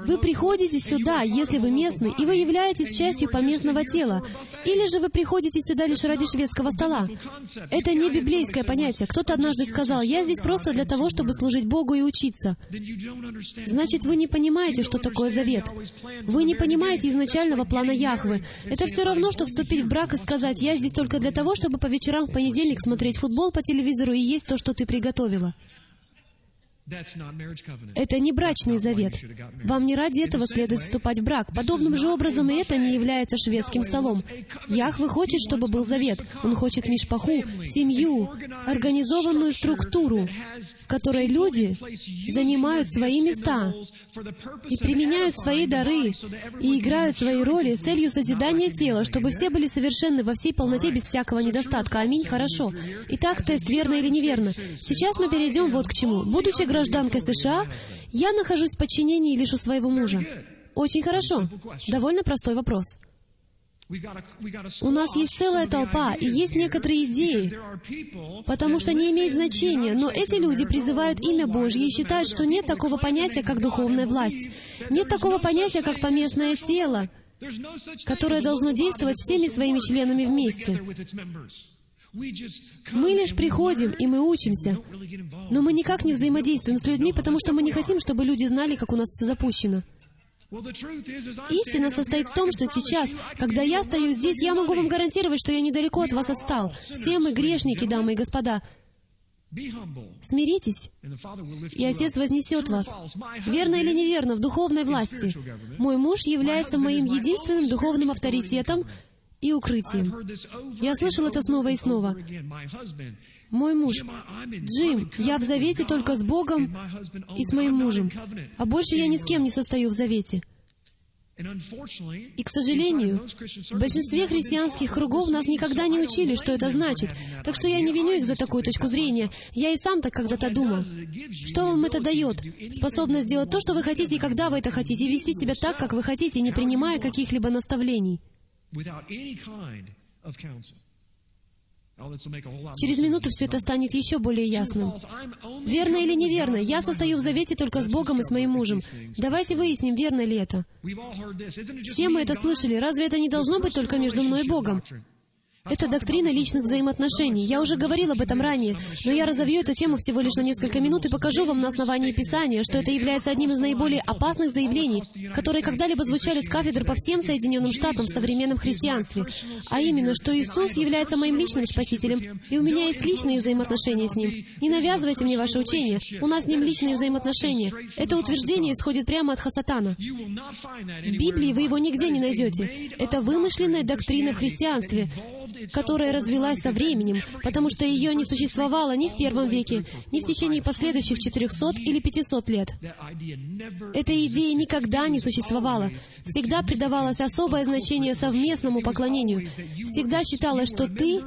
Вы приходите сюда, если вы местный, и вы являетесь частью поместного тела. Или же вы приходите сюда лишь ради шведского стола. Это не библейское понятие. Кто-то однажды сказал, я здесь просто для того, чтобы служить Богу и учиться. Значит, вы не понимаете, что такое завет. Вы не понимаете изначального плана Яхвы. Это все равно, что вступить в брак и сказать, я здесь только для того, чтобы по вечерам в понедельник смотреть футбол по телевизору и есть то, что ты приготовила. Это не брачный завет. Вам не ради этого следует вступать в брак. Подобным же образом и это не является шведским столом. Яхве хочет, чтобы был завет. Он хочет мишпаху, семью, организованную структуру, в которой люди занимают свои места и применяют свои дары и играют свои роли с целью созидания тела, чтобы все были совершенны во всей полноте без всякого недостатка. Аминь. Хорошо. Итак, тест верно или неверно. Сейчас мы перейдем вот к чему. Будучи гражданкой США, я нахожусь в подчинении лишь у своего мужа. Очень хорошо. Довольно простой вопрос. У нас есть целая толпа, и есть некоторые идеи, потому что не имеет значения, но эти люди призывают имя Божье и считают, что нет такого понятия, как духовная власть. Нет такого понятия, как поместное тело, которое должно действовать всеми своими членами вместе. Мы лишь приходим, и мы учимся, но мы никак не взаимодействуем с людьми, потому что мы не хотим, чтобы люди знали, как у нас все запущено. Истина состоит в том, что сейчас, когда я стою здесь, я могу вам гарантировать, что я недалеко от вас отстал. Все мы грешники, дамы и господа. Смиритесь, и Отец вознесет вас. Верно или неверно, в духовной власти. Мой муж является моим единственным духовным авторитетом и укрытием. Я слышал это снова и снова. Мой муж. Джим, я в завете только с Богом и с моим мужем. А больше я ни с кем не состою в завете. И, к сожалению, в большинстве христианских кругов нас никогда не учили, что это значит. Так что я не виню их за такую точку зрения. Я и сам так когда-то думал. Что вам это дает? Способность сделать то, что вы хотите, и когда вы это хотите, и вести себя так, как вы хотите, не принимая каких-либо наставлений. Через минуту все это станет еще более ясным. Верно или неверно, я состою в завете только с Богом и с моим мужем. Давайте выясним, верно ли это. Все мы это слышали. Разве это не должно быть только между мной и Богом? Это доктрина личных взаимоотношений. Я уже говорил об этом ранее, но я разовью эту тему всего лишь на несколько минут и покажу вам на основании Писания, что это является одним из наиболее опасных заявлений, которые когда-либо звучали с кафедр по всем Соединенным Штатам в современном христианстве. А именно, что Иисус является моим личным Спасителем, и у меня есть личные взаимоотношения с Ним. Не навязывайте мне ваше учение. У нас с Ним личные взаимоотношения. Это утверждение исходит прямо от Хасатана. В Библии вы его нигде не найдете. Это вымышленная доктрина в христианстве, которая развилась со временем, потому что ее не существовало ни в первом веке, ни в течение последующих 400 или 500 лет. Эта идея никогда не существовала. Всегда придавалось особое значение совместному поклонению. Всегда считалось, что ты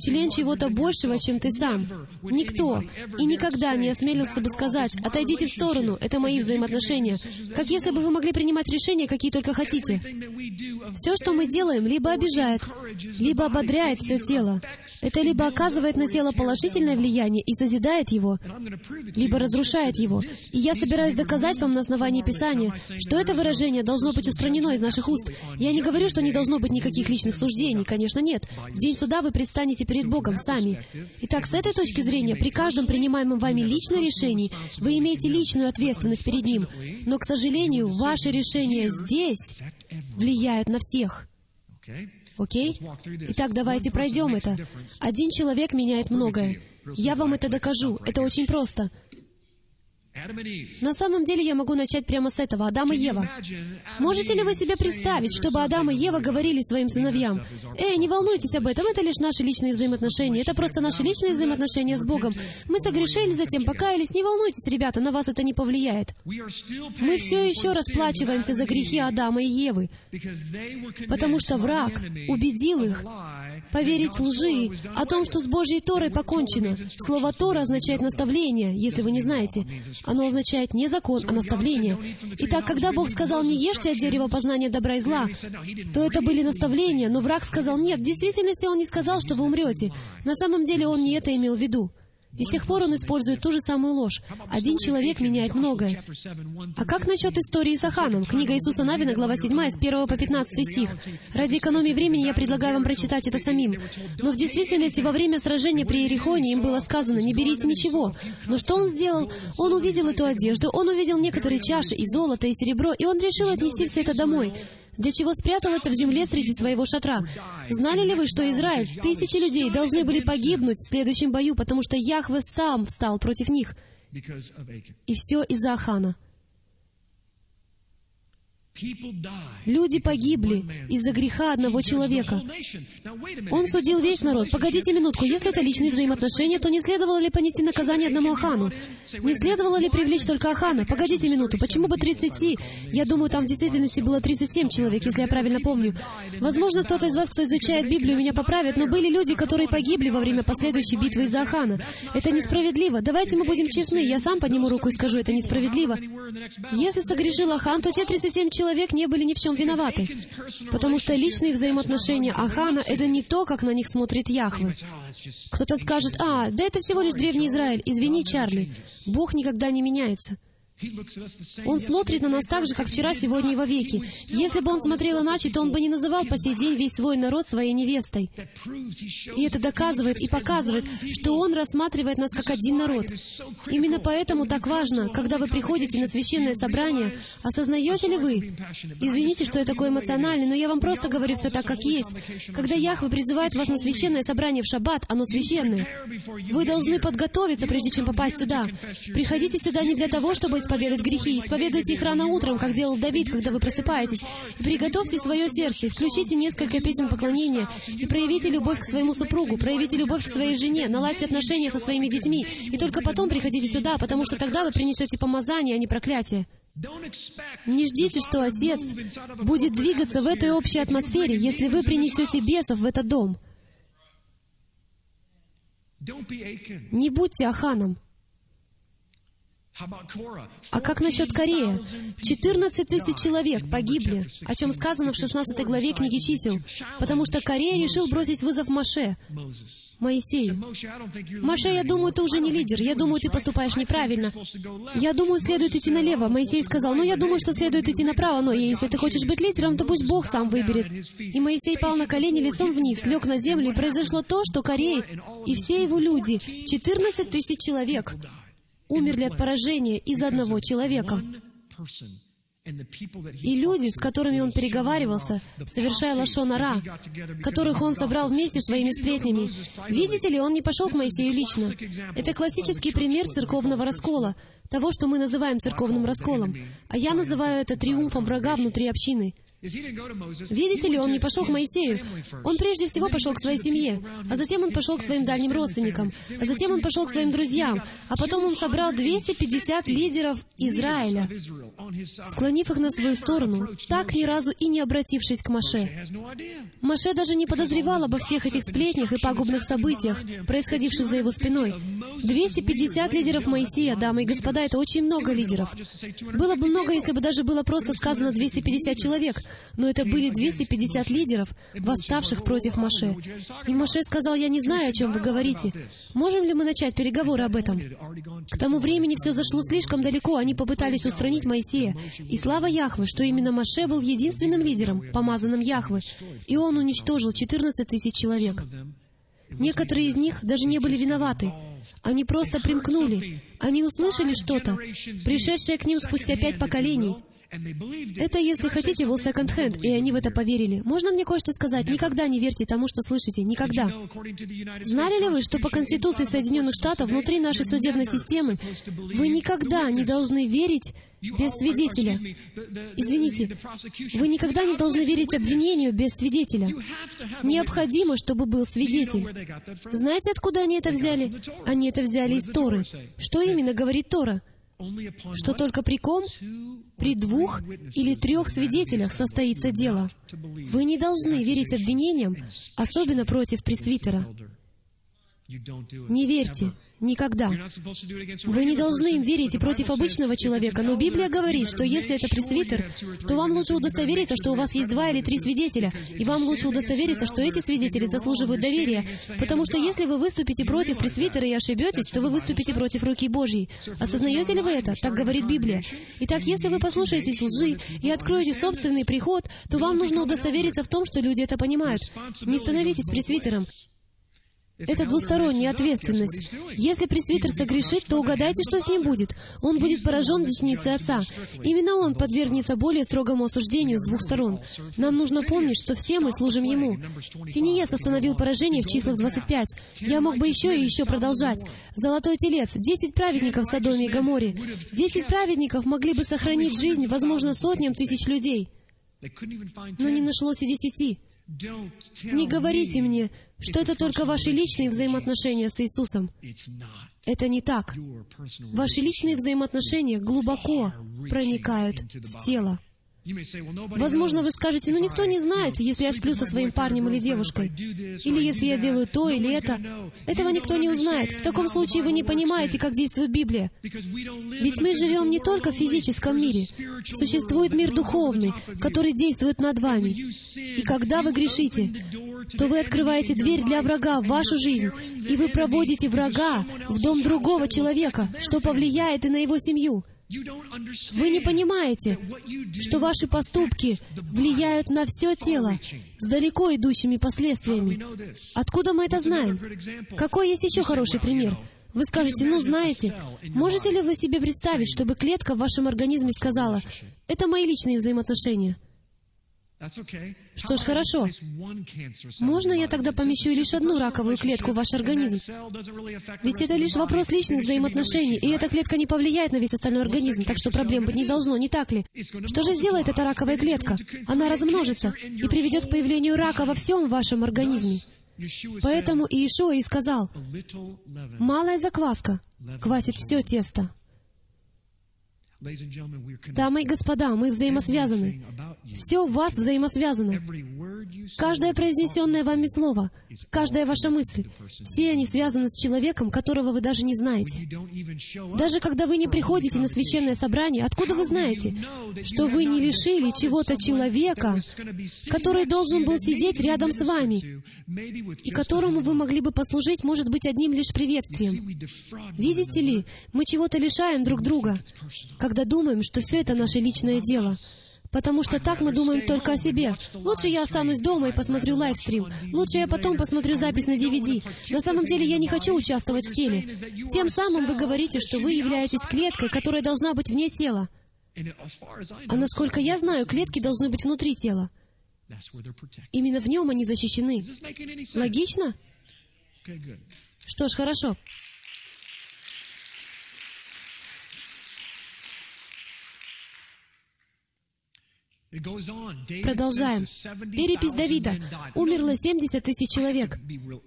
член чего-то большего, чем ты сам. Никто и никогда не осмелился бы сказать, «Отойдите в сторону, это мои взаимоотношения», как если бы вы могли принимать решения, какие только хотите. Все, что мы делаем, либо обижает, либо ободряет все тело. Это либо оказывает на тело положительное влияние и созидает его, либо разрушает его. И я собираюсь доказать вам на основании Писания, что это выражение должно быть устранено из наших уст. Я не говорю, что не должно быть никаких личных суждений. Конечно, нет. В день суда вы предстанете перед Богом сами. Итак, с этой точки зрения, при каждом принимаемом вами личном решении, вы имеете личную ответственность перед Ним. Но, к сожалению, ваши решения здесь влияют на всех. Окей? Итак, давайте пройдем это. Один человек меняет многое. Я вам это докажу. Это очень просто. На самом деле я могу начать прямо с этого. Адам и Ева. Можете ли вы себе представить, чтобы Адам и Ева говорили своим сыновьям, «Эй, не волнуйтесь об этом, это лишь наши личные взаимоотношения, это просто наши личные взаимоотношения с Богом. Мы согрешили, затем покаялись, не волнуйтесь, ребята, на вас это не повлияет». Мы все еще расплачиваемся за грехи Адама и Евы, потому что враг убедил их поверить лжи о том, что с Божьей Торой покончено. Слово Тора означает наставление, если вы не знаете. Оно означает не закон, а наставление. Итак, когда Бог сказал, не ешьте от дерева познания добра и зла, то это были наставления, но враг сказал, нет, в действительности он не сказал, что вы умрете. На самом деле он не это имел в виду. И с тех пор он использует ту же самую ложь. Один человек меняет многое. А как насчет истории с Аханом? Книга Иисуса Навина, глава 7, с 1 по 15 стих. Ради экономии времени я предлагаю вам прочитать это самим. Но в действительности во время сражения при Иерихоне им было сказано, не берите ничего. Но что он сделал? Он увидел эту одежду, он увидел некоторые чаши и золото, и серебро, и он решил отнести все это домой. Для чего спрятал это в земле среди своего шатра? Знали ли вы, что Израиль, тысячи людей, должны были погибнуть в следующем бою, потому что Яхве сам встал против них? И все из-за Ахана. Люди погибли из-за греха одного человека. Он судил весь народ. Погодите минутку, если это личные взаимоотношения, то не следовало ли понести наказание одному Ахану? Не следовало ли привлечь только Ахана? Погодите минуту, почему бы 30? Я думаю, там в действительности было 37 человек, если я правильно помню. Возможно, кто-то из вас, кто изучает Библию, меня поправит, но были люди, которые погибли во время последующей битвы из-за Ахана. Это несправедливо. Давайте мы будем честны. Я сам подниму руку и скажу, это несправедливо. Если согрешил Ахан, то те 37 человек человек не были ни в чем виноваты, потому что личные взаимоотношения Ахана — это не то, как на них смотрит Яхве. Кто-то скажет, «А, да это всего лишь Древний Израиль, извини, Чарли, Бог никогда не меняется». Он смотрит на нас так же, как вчера, сегодня и вовеки. Если бы он смотрел иначе, то он бы не называл по сей день весь свой народ своей невестой. И это доказывает и показывает, что он рассматривает нас как один народ. Именно поэтому так важно, когда вы приходите на священное собрание, осознаете ли вы? Извините, что я такой эмоциональный, но я вам просто говорю все так, как есть. Когда Яхве призывает вас на священное собрание в шаббат, оно священное. Вы должны подготовиться, прежде чем попасть сюда. Приходите сюда не для того, чтобы исповедать грехи. Исповедуйте их рано утром, как делал Давид, когда вы просыпаетесь. И приготовьте свое сердце, и включите несколько песен поклонения, и проявите любовь к своему супругу, проявите любовь к своей жене, наладьте отношения со своими детьми, и только потом приходите сюда, потому что тогда вы принесете помазание, а не проклятие. Не ждите, что Отец будет двигаться в этой общей атмосфере, если вы принесете бесов в этот дом. Не будьте Аханом. А как насчет Корея? 14 тысяч человек погибли, о чем сказано в 16 главе книги чисел, потому что Корея решил бросить вызов Маше, Моисею. Маше, я думаю, ты уже не лидер. Я думаю, ты поступаешь неправильно. Я думаю, следует идти налево. Моисей сказал, ну, я думаю, что следует идти направо, но если ты хочешь быть лидером, то пусть Бог сам выберет. И Моисей пал на колени лицом вниз, лег на землю, и произошло то, что Корей и все его люди, 14 тысяч человек, умерли от поражения из-за одного человека. И люди, с которыми он переговаривался, совершая лошонара, которых он собрал вместе своими сплетнями, видите ли, он не пошел к Моисею лично. Это классический пример церковного раскола, того, что мы называем церковным расколом. А я называю это триумфом врага внутри общины — Видите ли, он не пошел к Моисею. Он прежде всего пошел к своей семье, а затем он пошел к своим дальним родственникам, а затем он пошел к своим друзьям, а потом он собрал 250 лидеров Израиля, склонив их на свою сторону, так ни разу и не обратившись к Маше. Маше даже не подозревал обо всех этих сплетнях и пагубных событиях, происходивших за его спиной. 250 лидеров Моисея, дамы и господа, это очень много лидеров. Было бы много, если бы даже было просто сказано 250 человек, но это были 250 лидеров, восставших против Маше. И Маше сказал, «Я не знаю, о чем вы говорите. Можем ли мы начать переговоры об этом?» К тому времени все зашло слишком далеко, они попытались устранить Моисея. И слава Яхве, что именно Маше был единственным лидером, помазанным Яхве, и он уничтожил 14 тысяч человек. Некоторые из них даже не были виноваты. Они просто примкнули. Они услышали что-то, пришедшее к ним спустя пять поколений, это, если хотите, был секонд-хенд, и они в это поверили. Можно мне кое-что сказать? Никогда не верьте тому, что слышите. Никогда. Знали ли вы, что по Конституции Соединенных Штатов внутри нашей судебной системы вы никогда не должны верить без свидетеля. Извините, вы никогда не должны верить обвинению без свидетеля. Необходимо, чтобы был свидетель. Знаете, откуда они это взяли? Они это взяли из Торы. Что именно говорит Тора? Что только при ком? При двух или трех свидетелях состоится дело. Вы не должны верить обвинениям, особенно против пресвитера. Не верьте. Никогда. Вы не должны им верить и против обычного человека, но Библия говорит, что если это пресвитер, то вам лучше удостовериться, что у вас есть два или три свидетеля, и вам лучше удостовериться, что эти свидетели заслуживают доверия, потому что если вы выступите против пресвитера и ошибетесь, то вы выступите против руки Божьей. Осознаете ли вы это? Так говорит Библия. Итак, если вы послушаетесь лжи и откроете собственный приход, то вам нужно удостовериться в том, что люди это понимают. Не становитесь пресвитером. Это двусторонняя ответственность. Если пресвитер согрешит, то угадайте, что с ним будет. Он будет поражен десницей Отца. Именно он подвергнется более строгому осуждению с двух сторон. Нам нужно помнить, что все мы служим ему. Финиес остановил поражение в числах 25. Я мог бы еще и еще продолжать. Золотой телец, 10 праведников в Содоме и Гаморе. 10 праведников могли бы сохранить жизнь, возможно, сотням тысяч людей. Но не нашлось и десяти. Не говорите мне, что это только ваши личные взаимоотношения с Иисусом. Это не так. Ваши личные взаимоотношения глубоко проникают в тело. Возможно, вы скажете, ну никто не знает, если я сплю со своим парнем или девушкой, или если я делаю то или это. Этого никто не узнает. В таком случае вы не понимаете, как действует Библия. Ведь мы живем не только в физическом мире. Существует мир духовный, который действует над вами. И когда вы грешите, то вы открываете дверь для врага в вашу жизнь, и вы проводите врага в дом другого человека, что повлияет и на его семью. Вы не понимаете, что ваши поступки влияют на все тело с далеко идущими последствиями. Откуда мы это знаем? Какой есть еще хороший пример? Вы скажете, ну знаете, можете ли вы себе представить, чтобы клетка в вашем организме сказала, это мои личные взаимоотношения? Что ж, хорошо. Можно я тогда помещу лишь одну раковую клетку в ваш организм? Ведь это лишь вопрос личных взаимоотношений, и эта клетка не повлияет на весь остальной организм, так что проблем быть не должно, не так ли? Что же сделает эта раковая клетка? Она размножится и приведет к появлению рака во всем вашем организме. Поэтому Иешуа и сказал, «Малая закваска квасит все тесто». Дамы и господа, мы взаимосвязаны. Все в вас взаимосвязано. Каждое произнесенное вами слово, каждая ваша мысль, все они связаны с человеком, которого вы даже не знаете. Даже когда вы не приходите на священное собрание, откуда вы знаете, что вы не лишили чего-то человека, который должен был сидеть рядом с вами, и которому вы могли бы послужить, может быть, одним лишь приветствием. Видите ли, мы чего-то лишаем друг друга, когда думаем, что все это наше личное дело. Потому что так мы думаем только о себе. Лучше я останусь дома и посмотрю лайвстрим. Лучше я потом посмотрю запись на DVD. На самом деле я не хочу участвовать в теле. Тем самым вы говорите, что вы являетесь клеткой, которая должна быть вне тела. А насколько я знаю, клетки должны быть внутри тела. Именно в нем они защищены. Логично? Что ж, хорошо. Продолжаем. Перепись Давида. Умерло 70 тысяч человек.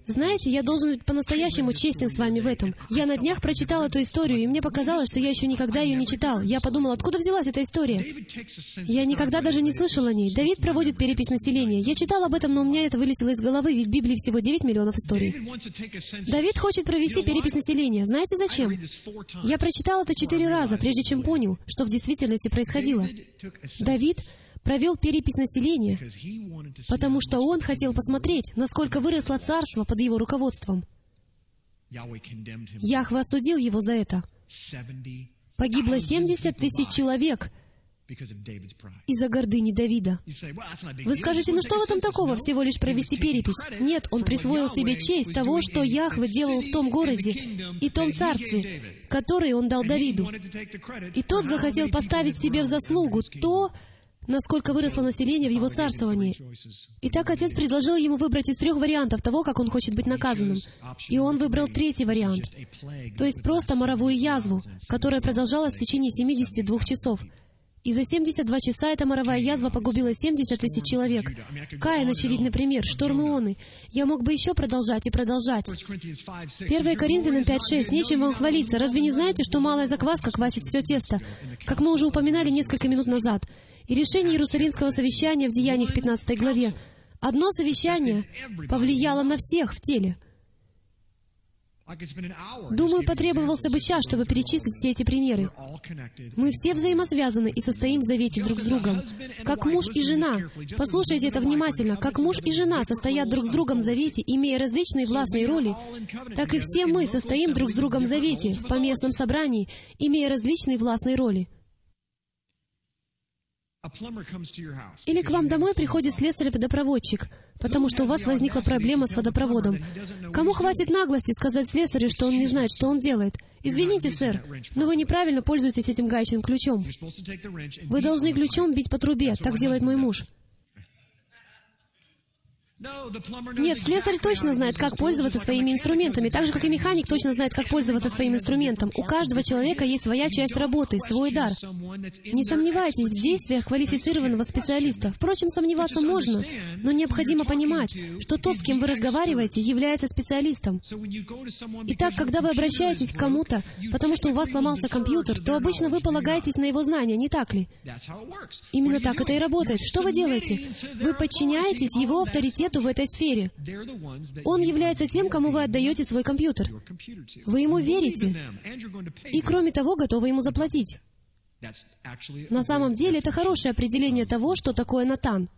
Знаете, я должен быть по-настоящему честен с вами в этом. Я на днях прочитал эту историю, и мне показалось, что я еще никогда ее не читал. Я подумал, откуда взялась эта история? Я никогда даже не слышал о ней. Давид проводит перепись населения. Я читал об этом, но у меня это вылетело из головы, ведь в Библии всего 9 миллионов историй. Давид хочет провести перепись населения. Знаете зачем? Я прочитал это четыре раза, прежде чем понял, что в действительности происходило. Давид провел перепись населения, потому что он хотел посмотреть, насколько выросло царство под его руководством. Яхва осудил его за это. Погибло 70 тысяч человек из-за гордыни Давида. Вы скажете, ну что в этом такого, всего лишь провести перепись? Нет, он присвоил себе честь того, что Яхве делал в том городе и том царстве, который он дал Давиду. И тот захотел поставить себе в заслугу то, насколько выросло население в его царствовании. Итак, отец предложил ему выбрать из трех вариантов того, как он хочет быть наказанным. И он выбрал третий вариант, то есть просто моровую язву, которая продолжалась в течение 72 часов. И за 72 часа эта моровая язва погубила 70 тысяч человек. Каин — очевидный пример, шторм Ионы. Я мог бы еще продолжать и продолжать. 1 Коринфянам 5.6. Нечем вам хвалиться. Разве не знаете, что малая закваска квасит все тесто? Как мы уже упоминали несколько минут назад и решение Иерусалимского совещания в Деяниях 15 главе. Одно совещание повлияло на всех в теле. Думаю, потребовался бы час, чтобы перечислить все эти примеры. Мы все взаимосвязаны и состоим в завете друг с другом. Как муж и жена, послушайте это внимательно, как муж и жена состоят друг с другом в завете, имея различные властные роли, так и все мы состоим друг с другом в завете, в поместном собрании, имея различные властные роли. Или к вам домой приходит слесарь-водопроводчик, потому что у вас возникла проблема с водопроводом. Кому хватит наглости сказать слесарю, что он не знает, что он делает? Извините, сэр, но вы неправильно пользуетесь этим гаечным ключом. Вы должны ключом бить по трубе, так делает мой муж. Нет, слесарь точно знает, как пользоваться своими инструментами, так же, как и механик точно знает, как пользоваться своим инструментом. У каждого человека есть своя часть работы, свой дар. Не сомневайтесь в действиях квалифицированного специалиста. Впрочем, сомневаться можно, но необходимо понимать, что тот, с кем вы разговариваете, является специалистом. Итак, когда вы обращаетесь к кому-то, потому что у вас сломался компьютер, то обычно вы полагаетесь на его знания, не так ли? Именно так это и работает. Что вы делаете? Вы подчиняетесь его авторитету свету в этой сфере. Он является тем, кому вы отдаете свой компьютер. Вы ему верите. И кроме того, готовы ему заплатить. На самом деле, это хорошее определение того, что такое Натан.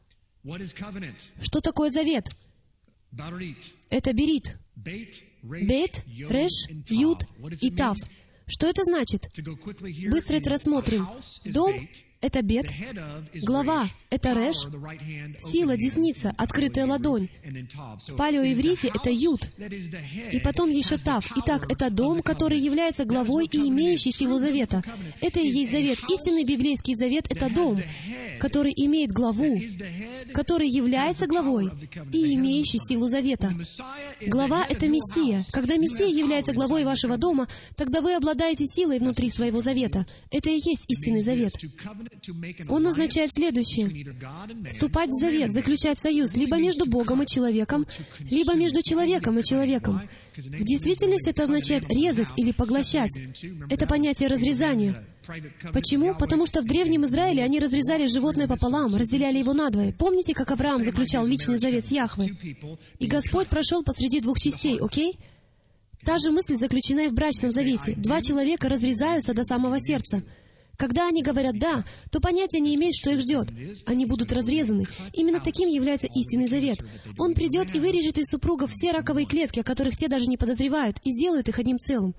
Что такое завет? Это берит. Бет, Реш, Юд и Тав. Что это значит? Быстро это рассмотрим. Дом это бед. Глава — это реш. Сила, десница, открытая ладонь. В палеоиврите это юд. И потом еще тав. Итак, это дом, который является главой и имеющий силу завета. Это и есть завет. Истинный библейский завет — это дом, который имеет главу, который является главой и имеющий силу завета. Глава — это Мессия. Когда Мессия является главой вашего дома, тогда вы обладаете силой внутри своего завета. Это и есть истинный завет. Он означает следующее. Вступать в завет, заключать союз либо между Богом и человеком, либо между человеком и человеком. В действительности это означает резать или поглощать. Это понятие разрезания. Почему? Потому что в Древнем Израиле они разрезали животное пополам, разделяли его надвое. Помните, как Авраам заключал личный завет с Яхвой? И Господь прошел посреди двух частей, окей? Та же мысль заключена и в брачном завете. Два человека разрезаются до самого сердца. Когда они говорят «да», то понятия не имеют, что их ждет. Они будут разрезаны. Именно таким является истинный завет. Он придет и вырежет из супругов все раковые клетки, о которых те даже не подозревают, и сделает их одним целым.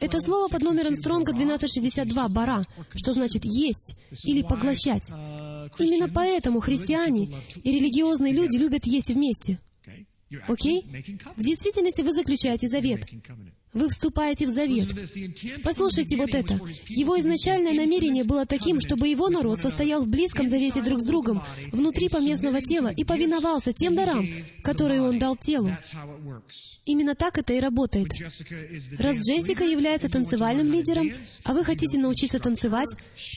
Это слово под номером Стронга 1262 «бара», что значит «есть» или «поглощать». Именно поэтому христиане и религиозные люди любят есть вместе. Окей? В действительности вы заключаете завет. Вы вступаете в завет. Послушайте вот это. Его изначальное намерение было таким, чтобы его народ состоял в близком завете друг с другом, внутри поместного тела, и повиновался тем дарам, которые он дал телу. Именно так это и работает. Раз Джессика является танцевальным лидером, а вы хотите научиться танцевать,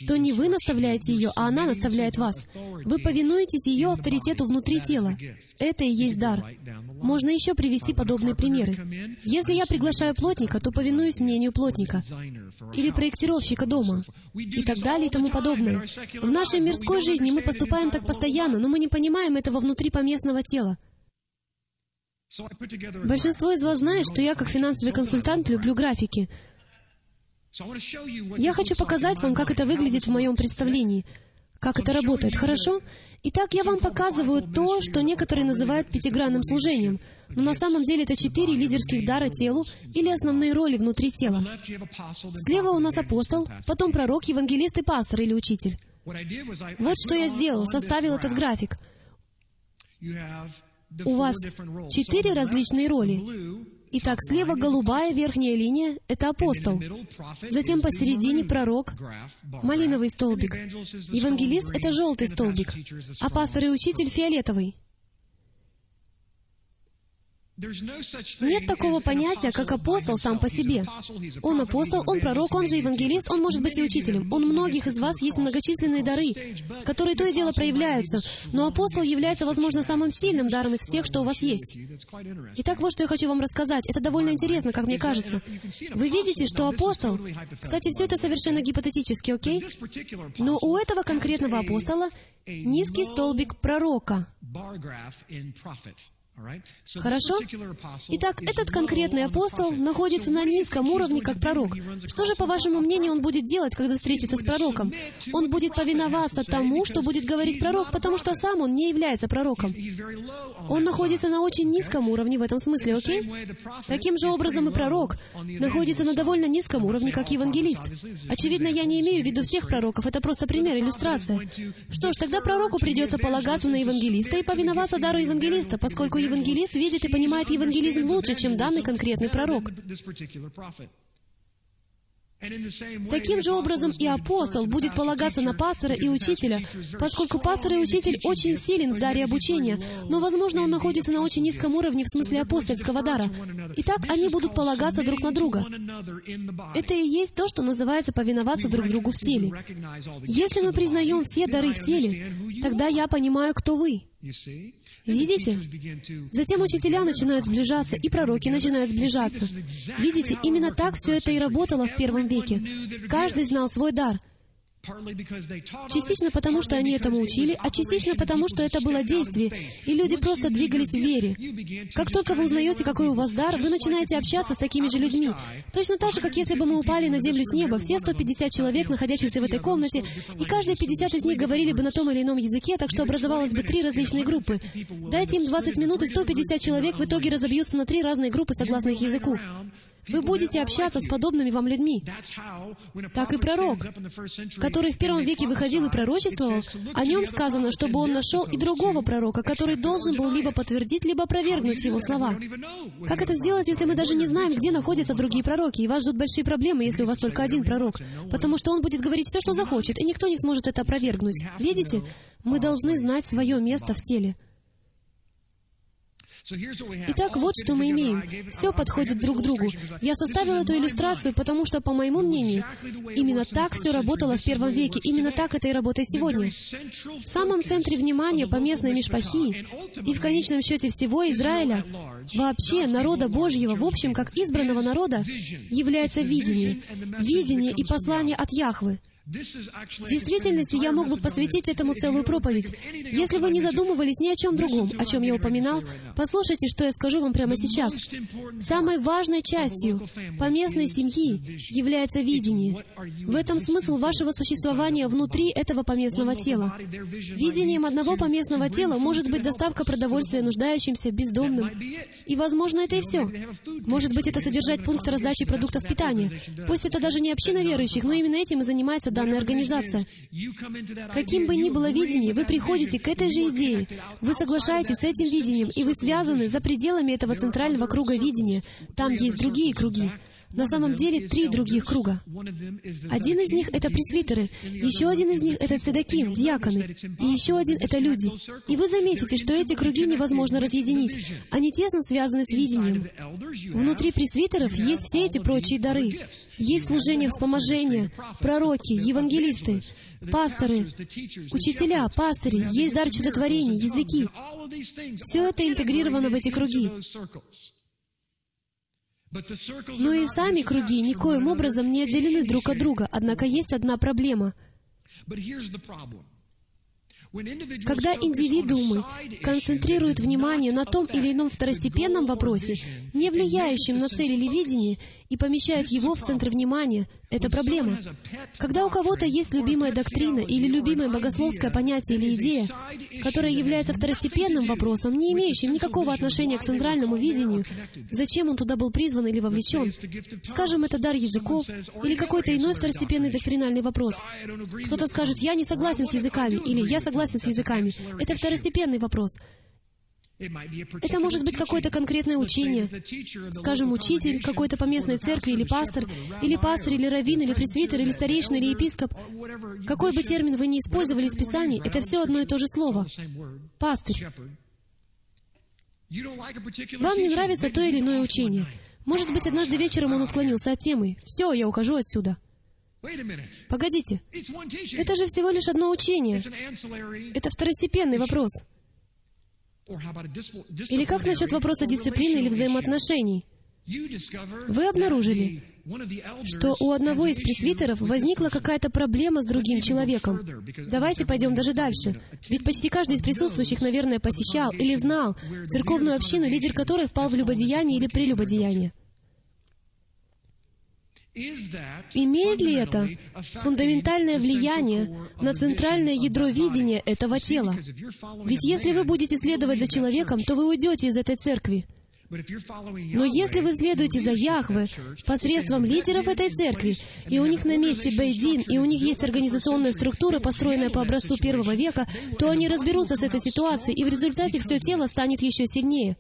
то не вы наставляете ее, а она наставляет вас. Вы повинуетесь ее авторитету внутри тела. Это и есть дар. Можно еще привести подобные примеры. Если я приглашаю плотника, то повинуюсь мнению плотника. Или проектировщика дома. И так далее и тому подобное. В нашей мирской жизни мы поступаем так постоянно, но мы не понимаем этого внутри поместного тела. Большинство из вас знает, что я как финансовый консультант люблю графики. Я хочу показать вам, как это выглядит в моем представлении как это работает, хорошо? Итак, я вам показываю то, что некоторые называют пятигранным служением, но на самом деле это четыре лидерских дара телу или основные роли внутри тела. Слева у нас апостол, потом пророк, евангелист и пастор или учитель. Вот что я сделал, составил этот график. У вас четыре различные роли. Итак, слева голубая верхняя линия — это апостол. Затем посередине пророк, малиновый столбик. Евангелист — это желтый столбик, а пастор и учитель — фиолетовый. Нет такого понятия, как апостол сам по себе. Он апостол, он пророк, он же евангелист, он может быть и учителем. Он многих из вас есть многочисленные дары, которые то и дело проявляются, но апостол является, возможно, самым сильным даром из всех, что у вас есть. Итак, вот что я хочу вам рассказать. Это довольно интересно, как мне кажется. Вы видите, что апостол... Кстати, все это совершенно гипотетически, окей? Но у этого конкретного апостола низкий столбик пророка. Хорошо? Итак, этот конкретный апостол находится на низком уровне как пророк. Что же, по вашему мнению, он будет делать, когда встретится с пророком? Он будет повиноваться тому, что будет говорить пророк, потому что сам он не является пророком. Он находится на очень низком уровне в этом смысле, окей? Таким же образом и пророк находится на довольно низком уровне, как евангелист. Очевидно, я не имею в виду всех пророков, это просто пример, иллюстрация. Что ж, тогда пророку придется полагаться на евангелиста и повиноваться дару евангелиста, поскольку евангелист видит и понимает евангелизм лучше, чем данный конкретный пророк. Таким же образом и апостол будет полагаться на пастора и учителя, поскольку пастор и учитель очень силен в даре обучения, но, возможно, он находится на очень низком уровне в смысле апостольского дара. Итак, они будут полагаться друг на друга. Это и есть то, что называется повиноваться друг другу в теле. Если мы признаем все дары в теле, тогда я понимаю, кто вы. Видите? Затем учителя начинают сближаться, и пророки начинают сближаться. Видите, именно так все это и работало в первом веке. Каждый знал свой дар — Частично потому, что они этому учили, а частично потому, что это было действие, и люди просто двигались в вере. Как только вы узнаете, какой у вас дар, вы начинаете общаться с такими же людьми. Точно так же, как если бы мы упали на землю с неба, все 150 человек, находящихся в этой комнате, и каждые 50 из них говорили бы на том или ином языке, так что образовалось бы три различные группы. Дайте им 20 минут, и 150 человек в итоге разобьются на три разные группы согласно их языку. Вы будете общаться с подобными вам людьми. Так и пророк, который в первом веке выходил и пророчествовал, о нем сказано, чтобы он нашел и другого пророка, который должен был либо подтвердить, либо опровергнуть его слова. Как это сделать, если мы даже не знаем, где находятся другие пророки, и вас ждут большие проблемы, если у вас только один пророк? Потому что он будет говорить все, что захочет, и никто не сможет это опровергнуть. Видите? Мы должны знать свое место в теле. Итак, вот что мы имеем. Все подходит друг к другу. Я составил эту иллюстрацию, потому что, по моему мнению, именно так все работало в первом веке, именно так это и работает сегодня. В самом центре внимания поместной Мишпахии и в конечном счете всего Израиля, вообще народа Божьего, в общем, как избранного народа, является видение. Видение и послание от Яхвы. В действительности, я мог бы посвятить этому целую проповедь. Если вы не задумывались ни о чем другом, о чем я упоминал, послушайте, что я скажу вам прямо сейчас. Самой важной частью поместной семьи является видение. В этом смысл вашего существования внутри этого поместного тела. Видением одного поместного тела может быть доставка продовольствия нуждающимся, бездомным. И, возможно, это и все. Может быть, это содержать пункт раздачи продуктов питания. Пусть это даже не община верующих, но именно этим и занимается данная организация. Каким бы ни было видение, вы приходите к этой же идее. Вы соглашаетесь с этим видением, и вы связаны за пределами этого центрального круга видения. Там есть другие круги. На самом деле три других круга. Один из них — это пресвитеры, еще один из них — это цедаким, диаконы, и еще один — это люди. И вы заметите, что эти круги невозможно разъединить. Они тесно связаны с видением. Внутри пресвитеров есть все эти прочие дары. Есть служение вспоможения, пророки, евангелисты, пасторы, учителя, пастыри, есть дар чудотворения, языки. Все это интегрировано в эти круги. Но и сами круги никоим образом не отделены друг от друга, однако есть одна проблема. Когда индивидуумы концентрируют внимание на том или ином второстепенном вопросе, не влияющем на цель или видение, и помещают его в центр внимания, это проблема. Когда у кого-то есть любимая доктрина или любимое богословское понятие или идея, которая является второстепенным вопросом, не имеющим никакого отношения к центральному видению, зачем он туда был призван или вовлечен? Скажем, это дар языков или какой-то иной второстепенный доктринальный вопрос. Кто-то скажет, я не согласен с языками, или я согласен с языками. Это второстепенный вопрос. Это может быть какое-то конкретное учение. Скажем, учитель какой-то поместной церкви или пастор, или пастор, или раввин, или пресвитер, или старейшина, или епископ. Какой бы термин вы ни использовали из Писаний, это все одно и то же слово. Пастырь. Вам не нравится то или иное учение. Может быть, однажды вечером он отклонился от темы. Все, я ухожу отсюда. Погодите. Это же всего лишь одно учение. Это второстепенный вопрос. Или как насчет вопроса дисциплины или взаимоотношений? Вы обнаружили, что у одного из пресвитеров возникла какая-то проблема с другим человеком. Давайте пойдем даже дальше. Ведь почти каждый из присутствующих, наверное, посещал или знал церковную общину, лидер которой впал в любодеяние или прелюбодеяние. Имеет ли это фундаментальное влияние на центральное ядро видения этого тела? Ведь если вы будете следовать за человеком, то вы уйдете из этой церкви. Но если вы следуете за Яхве посредством лидеров этой церкви, и у них на месте Бейдин, и у них есть организационная структура, построенная по образцу первого века, то они разберутся с этой ситуацией, и в результате все тело станет еще сильнее.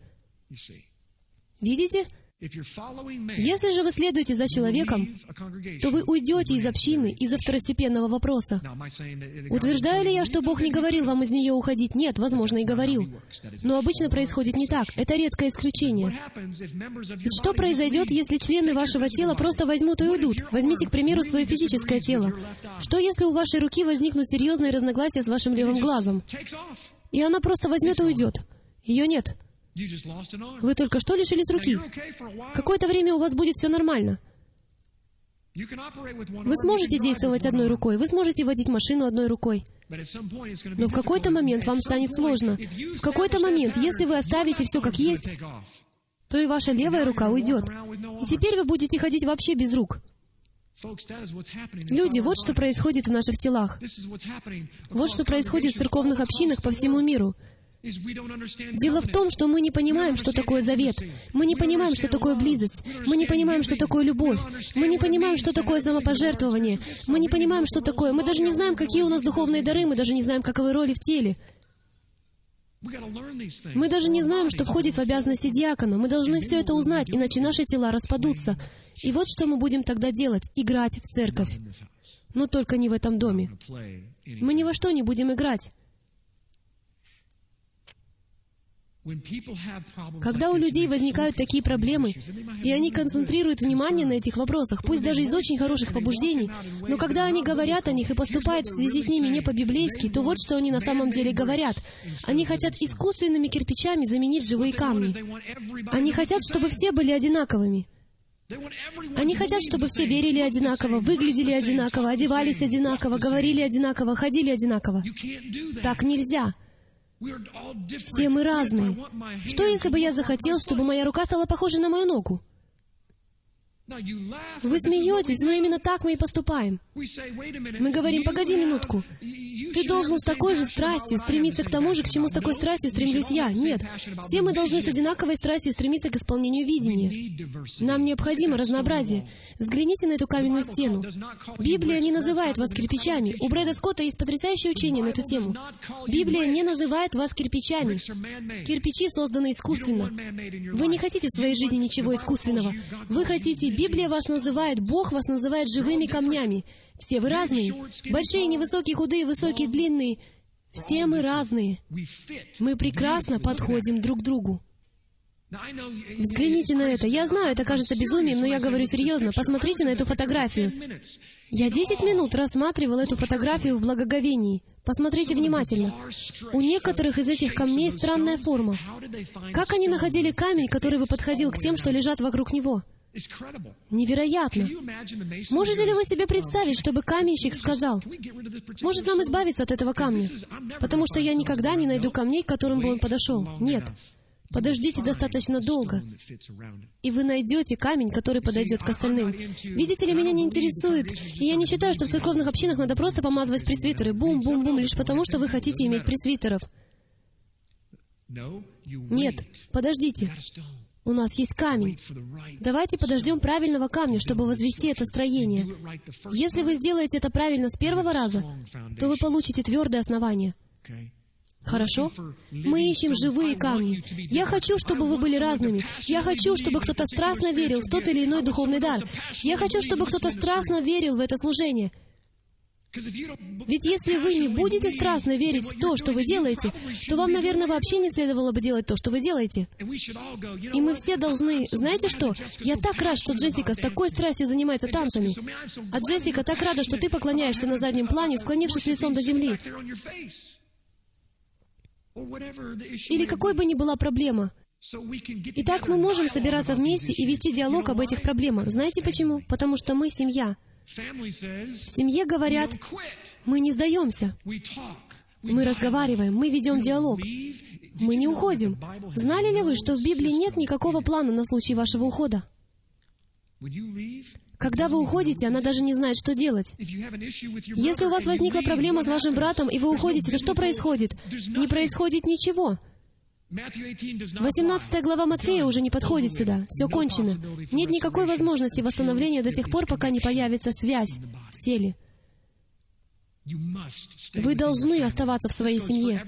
Видите? Если же вы следуете за человеком, то вы уйдете из общины из-за второстепенного вопроса. Утверждаю ли я, что Бог не говорил вам из нее уходить? Нет, возможно, и говорил. Но обычно происходит не так. Это редкое исключение. Ведь что произойдет, если члены вашего тела просто возьмут и уйдут? Возьмите, к примеру, свое физическое тело. Что, если у вашей руки возникнут серьезные разногласия с вашим левым глазом? И она просто возьмет и уйдет. Ее нет. Вы только что лишились руки. Какое-то время у вас будет все нормально. Вы сможете действовать одной рукой, вы сможете водить машину одной рукой. Но в какой-то момент вам станет сложно. В какой-то момент, если вы оставите все как есть, то и ваша левая рука уйдет. И теперь вы будете ходить вообще без рук. Люди, вот что происходит в наших телах. Вот что происходит в церковных общинах по всему миру. Дело в том, что мы не понимаем, что такое завет. Мы не понимаем, что такое близость. Мы не понимаем, что такое любовь. Мы не понимаем, что такое самопожертвование. Мы не понимаем, что такое. Мы даже не знаем, какие у нас духовные дары. Мы даже не знаем, каковы роли в теле. Мы даже не знаем, что входит в обязанности диакона. Мы должны все это узнать, иначе наши тела распадутся. И вот что мы будем тогда делать — играть в церковь. Но только не в этом доме. Мы ни во что не будем играть. Когда у людей возникают такие проблемы, и они концентрируют внимание на этих вопросах, пусть даже из очень хороших побуждений, но когда они говорят о них и поступают в связи с ними не по-библейски, то вот что они на самом деле говорят. Они хотят искусственными кирпичами заменить живые камни. Они хотят, чтобы все были одинаковыми. Они хотят, чтобы все верили одинаково, выглядели одинаково, одевались одинаково, говорили одинаково, ходили одинаково. Так нельзя. Все мы разные. Что, если бы я захотел, чтобы моя рука стала похожей на мою ногу? Вы смеетесь, но именно так мы и поступаем. Мы говорим, погоди минутку. Ты должен с такой же страстью стремиться к тому же, к чему с такой страстью стремлюсь я. Нет. Все мы должны с одинаковой страстью стремиться к исполнению видения. Нам необходимо разнообразие. Взгляните на эту каменную стену. Библия не называет вас кирпичами. У Брэда Скотта есть потрясающее учение на эту тему. Библия не называет вас кирпичами. Кирпичи созданы искусственно. Вы не хотите в своей жизни ничего искусственного. Вы хотите Библия вас называет, Бог вас называет живыми камнями. Все вы разные. Большие, невысокие, худые, высокие, длинные. Все мы разные. Мы прекрасно подходим друг к другу. Взгляните на это. Я знаю, это кажется безумием, но я говорю серьезно. Посмотрите на эту фотографию. Я десять минут рассматривал эту фотографию в благоговении. Посмотрите внимательно. У некоторых из этих камней странная форма. Как они находили камень, который бы подходил к тем, что лежат вокруг него? Невероятно! Можете ли вы себе представить, чтобы каменщик сказал, «Может нам избавиться от этого камня, потому что я никогда не найду камней, к которым бы он подошел». Нет. Подождите достаточно долго, и вы найдете камень, который подойдет к остальным. Видите ли, меня не интересует, и я не считаю, что в церковных общинах надо просто помазывать пресвитеры, бум-бум-бум, лишь потому, что вы хотите иметь пресвитеров. Нет, подождите. У нас есть камень. Давайте подождем правильного камня, чтобы возвести это строение. Если вы сделаете это правильно с первого раза, то вы получите твердое основание. Хорошо? Мы ищем живые камни. Я хочу, чтобы вы были разными. Я хочу, чтобы кто-то страстно верил в тот или иной духовный дар. Я хочу, чтобы кто-то страстно верил в это служение. Ведь если вы не будете страстно верить в то, что вы делаете, то вам, наверное, вообще не следовало бы делать то, что вы делаете. И мы все должны... Знаете что? Я так рад, что Джессика с такой страстью занимается танцами. А Джессика так рада, что ты поклоняешься на заднем плане, склонившись лицом до земли. Или какой бы ни была проблема, Итак, мы можем собираться вместе и вести диалог об этих проблемах. Знаете почему? Потому что мы семья. В семье говорят, мы не сдаемся. Мы разговариваем, мы ведем диалог. Мы не уходим. Знали ли вы, что в Библии нет никакого плана на случай вашего ухода? Когда вы уходите, она даже не знает, что делать. Если у вас возникла проблема с вашим братом, и вы уходите, то что происходит? Не происходит ничего. 18 глава Матфея уже не подходит сюда. Все кончено. Нет никакой возможности восстановления до тех пор, пока не появится связь в теле. Вы должны оставаться в своей семье.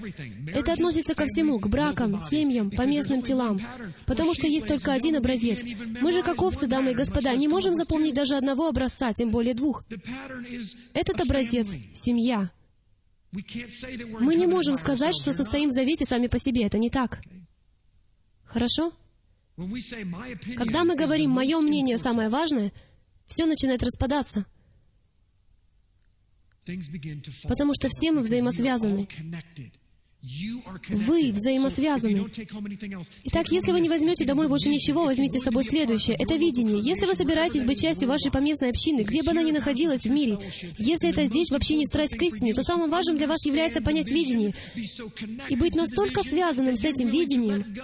Это относится ко всему, к бракам, семьям, поместным телам. Потому что есть только один образец. Мы же, как овцы, дамы и господа, не можем запомнить даже одного образца, тем более двух. Этот образец — семья. Мы не можем сказать, что состоим в завете сами по себе. Это не так. Хорошо? Когда мы говорим «мое мнение самое важное», все начинает распадаться. Потому что все мы взаимосвязаны. Вы взаимосвязаны. Итак, если вы не возьмете домой больше ничего, возьмите с собой следующее. Это видение. Если вы собираетесь быть частью вашей поместной общины, где бы она ни находилась в мире, если это здесь вообще не страсть к истине, то самым важным для вас является понять видение и быть настолько связанным с этим видением,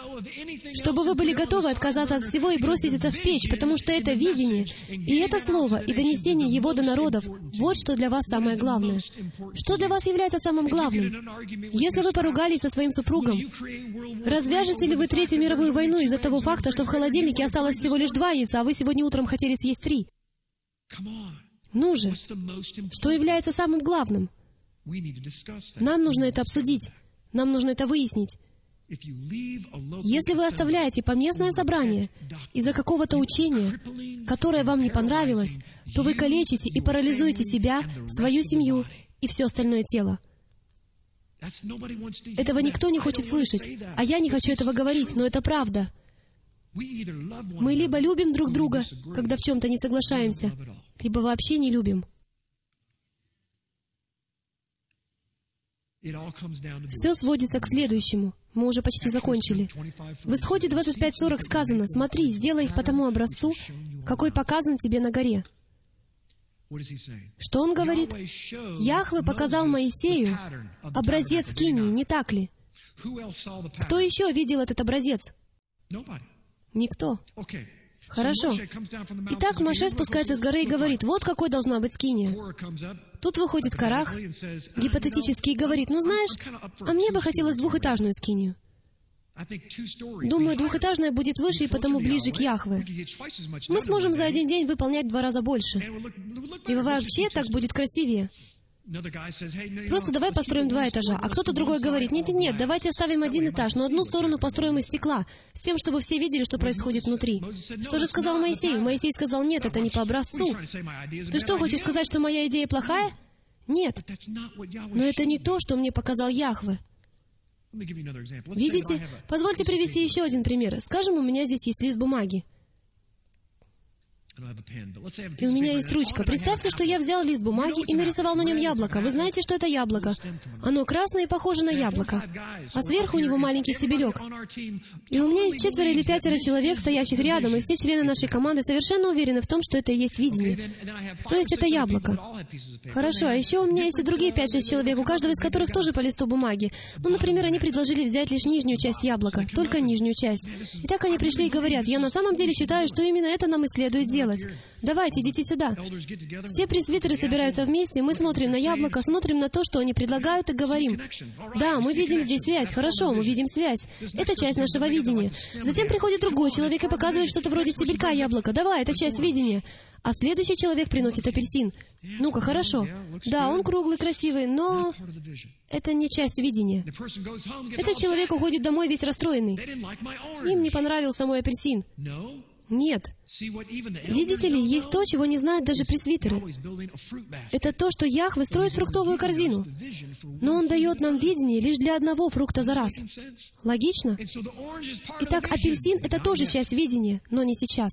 чтобы вы были готовы отказаться от всего и бросить это в печь, потому что это видение, и это слово, и донесение его до народов, вот что для вас самое главное. Что для вас является самым главным? Если вы порой поругались со своим супругом. Развяжете ли вы Третью мировую войну из-за того факта, что в холодильнике осталось всего лишь два яйца, а вы сегодня утром хотели съесть три? Ну же, что является самым главным? Нам нужно это обсудить. Нам нужно это выяснить. Если вы оставляете поместное собрание из-за какого-то учения, которое вам не понравилось, то вы калечите и парализуете себя, свою семью и все остальное тело. Этого никто не хочет слышать, а я не хочу этого говорить, но это правда. Мы либо любим друг друга, когда в чем-то не соглашаемся, либо вообще не любим. Все сводится к следующему. Мы уже почти закончили. В Исходе 25.40 сказано, «Смотри, сделай их по тому образцу, какой показан тебе на горе». Что он говорит? Яхве показал Моисею образец Кинии, не так ли? Кто еще видел этот образец? Никто. Хорошо. Итак, Маше спускается с горы и говорит, вот какой должна быть скиния. Тут выходит Карах, гипотетически, и говорит, ну знаешь, а мне бы хотелось двухэтажную скинию. Думаю, двухэтажная будет выше и потому ближе к Яхве. Мы сможем за один день выполнять два раза больше. И вообще так будет красивее. Просто давай построим два этажа. А кто-то другой говорит, нет, нет, нет, давайте оставим один этаж, но одну сторону построим из стекла, с тем, чтобы все видели, что происходит внутри. Что же сказал Моисей? Моисей сказал, нет, это не по образцу. Ты что, хочешь сказать, что моя идея плохая? Нет. Но это не то, что мне показал Яхве. Видите? Позвольте привести еще один пример. Скажем, у меня здесь есть лист бумаги. И у меня есть ручка. Представьте, что я взял лист бумаги и нарисовал на нем яблоко. Вы знаете, что это яблоко? Оно красное и похоже на яблоко. А сверху у него маленький стебелек. И у меня есть четверо или пятеро человек, стоящих рядом, и все члены нашей команды совершенно уверены в том, что это и есть видение. То есть это яблоко. Хорошо, а еще у меня есть и другие пять-шесть человек, у каждого из которых тоже по листу бумаги. Ну, например, они предложили взять лишь нижнюю часть яблока, только нижнюю часть. И так они пришли и говорят, я на самом деле считаю, что именно это нам и следует делать делать. Давайте, идите сюда. Все пресвитеры собираются вместе, мы смотрим на яблоко, смотрим на то, что они предлагают, и говорим, да, мы видим здесь связь, хорошо, мы видим связь. Это часть нашего видения. Затем приходит другой человек и показывает что-то вроде стебелька яблока. Давай, это часть видения. А следующий человек приносит апельсин. Ну-ка, хорошо. Да, он круглый, красивый, но это не часть видения. Этот человек уходит домой весь расстроенный. Им не понравился мой апельсин. Нет. Видите ли, есть то, чего не знают даже пресвитеры. Это то, что Яхве строит фруктовую корзину. Но Он дает нам видение лишь для одного фрукта за раз. Логично? Итак, апельсин — это тоже часть видения, но не сейчас.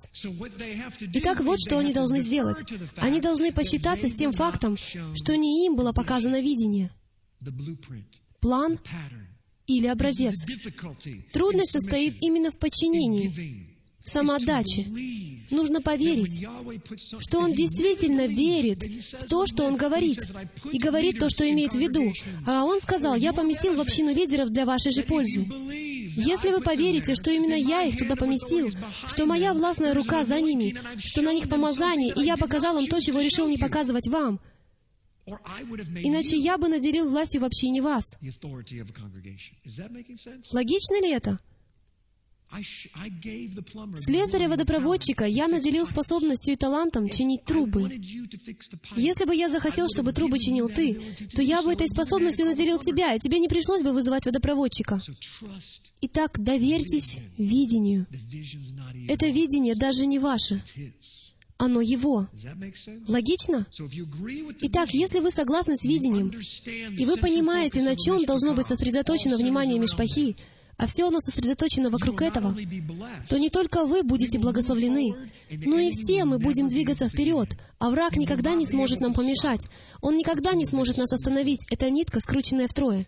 Итак, вот что они должны сделать. Они должны посчитаться с тем фактом, что не им было показано видение. План, или образец. Трудность состоит именно в подчинении, самоотдаче. Нужно поверить, что он действительно верит в то, что он говорит, и говорит то, что имеет в виду. А он сказал, «Я поместил в общину лидеров для вашей же пользы». Если вы поверите, что именно я их туда поместил, что моя властная рука за ними, что на них помазание, и я показал им то, чего решил не показывать вам, иначе я бы наделил властью в общине вас. Логично ли это? Слесаря-водопроводчика я наделил способностью и талантом чинить трубы. Если бы я захотел, чтобы трубы чинил ты, то я бы этой способностью наделил тебя, и тебе не пришлось бы вызывать водопроводчика. Итак, доверьтесь видению. Это видение даже не ваше. Оно его. Логично? Итак, если вы согласны с видением, и вы понимаете, на чем должно быть сосредоточено внимание Мишпахи, а все оно сосредоточено вокруг этого, то не только вы будете благословлены, но и все мы будем двигаться вперед, а враг никогда не сможет нам помешать. Он никогда не сможет нас остановить. Это нитка, скрученная втрое.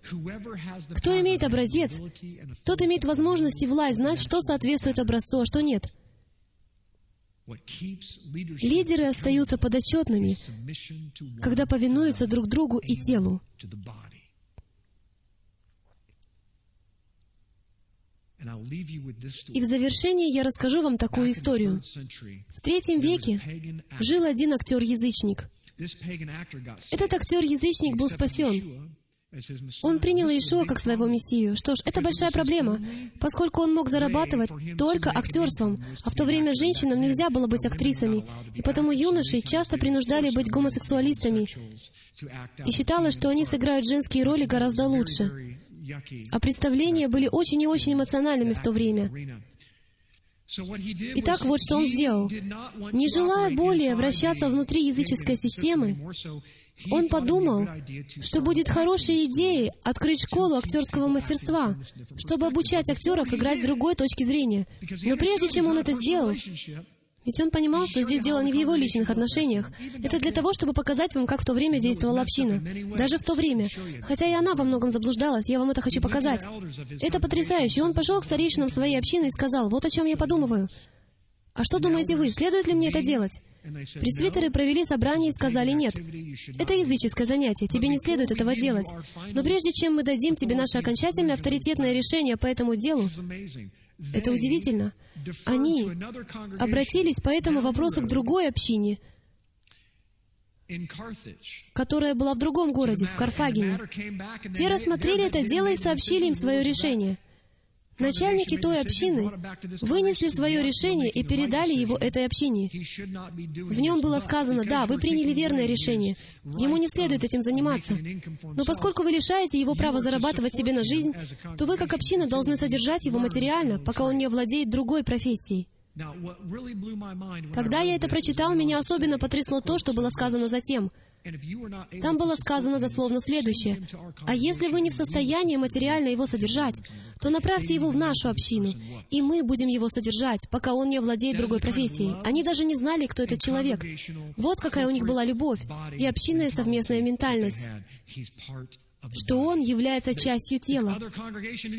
Кто имеет образец, тот имеет возможность и власть знать, что соответствует образцу, а что нет. Лидеры остаются подотчетными, когда повинуются друг другу и телу. И в завершение я расскажу вам такую историю. В третьем веке жил один актер-язычник. Этот актер-язычник был спасен. Он принял Иешуа как своего Мессию. Что ж, это большая проблема, поскольку он мог зарабатывать только актерством, а в то время женщинам нельзя было быть актрисами, и потому юношей часто принуждали быть гомосексуалистами, и считалось, что они сыграют женские роли гораздо лучше. А представления были очень и очень эмоциональными в то время. Итак, вот что он сделал. Не желая более вращаться внутри языческой системы, он подумал, что будет хорошей идеей открыть школу актерского мастерства, чтобы обучать актеров играть с другой точки зрения. Но прежде чем он это сделал, ведь он понимал, что здесь дело не в его личных отношениях. Это для того, чтобы показать вам, как в то время действовала община. Даже в то время. Хотя и она во многом заблуждалась, я вам это хочу показать. Это потрясающе. Он пошел к старейшинам своей общины и сказал, вот о чем я подумываю. А что думаете вы, следует ли мне это делать? Пресвитеры провели собрание и сказали, нет, это языческое занятие, тебе не следует этого делать. Но прежде чем мы дадим тебе наше окончательное авторитетное решение по этому делу, это удивительно. Они обратились по этому вопросу к другой общине, которая была в другом городе, в Карфагене. Те рассмотрели это дело и сообщили им свое решение — Начальники той общины вынесли свое решение и передали его этой общине. В нем было сказано, да, вы приняли верное решение, ему не следует этим заниматься. Но поскольку вы лишаете его права зарабатывать себе на жизнь, то вы как община должны содержать его материально, пока он не владеет другой профессией. Когда я это прочитал, меня особенно потрясло то, что было сказано затем — там было сказано дословно следующее. «А если вы не в состоянии материально его содержать, то направьте его в нашу общину, и мы будем его содержать, пока он не владеет другой профессией». Они даже не знали, кто этот человек. Вот какая у них была любовь и общинная совместная ментальность что он является частью тела.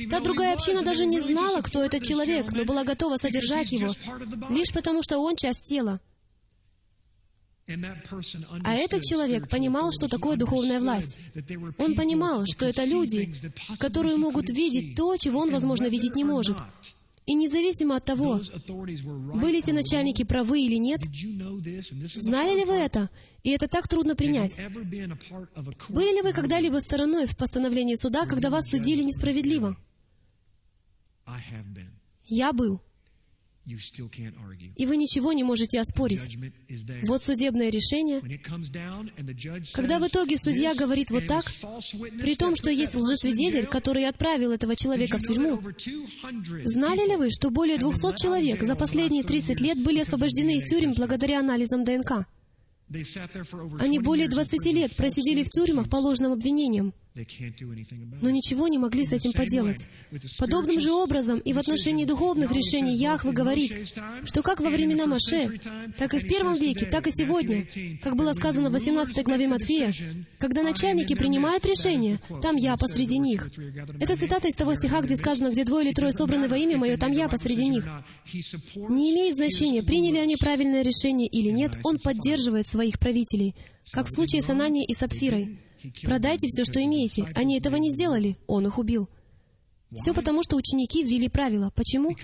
Та другая община даже не знала, кто этот человек, но была готова содержать его, лишь потому что он часть тела. А этот человек понимал, что такое духовная власть. Он понимал, что это люди, которые могут видеть то, чего он, возможно, видеть не может. И независимо от того, были эти начальники правы или нет, знали ли вы это? И это так трудно принять. Были ли вы когда-либо стороной в постановлении суда, когда вас судили несправедливо? Я был. И вы ничего не можете оспорить. Вот судебное решение. Когда в итоге судья говорит вот так, при том, что есть лжесвидетель, который отправил этого человека в тюрьму, знали ли вы, что более 200 человек за последние 30 лет были освобождены из тюрем благодаря анализам ДНК? Они более 20 лет просидели в тюрьмах по ложным обвинениям. Но ничего не могли с этим поделать. Подобным же образом и в отношении духовных решений Яхве говорит, что как во времена Маше, так и в первом веке, так и сегодня, как было сказано в 18 главе Матфея, когда начальники принимают решения, там я посреди них. Это цитата из того стиха, где сказано, где двое или трое собраны во имя Мое, там я посреди них. Не имеет значения, приняли они правильное решение или нет, он поддерживает своих правителей, как в случае с Ананией и Сапфирой. Продайте все, что имеете. Они этого не сделали. Он их убил. Все потому, что ученики ввели правила. Почему?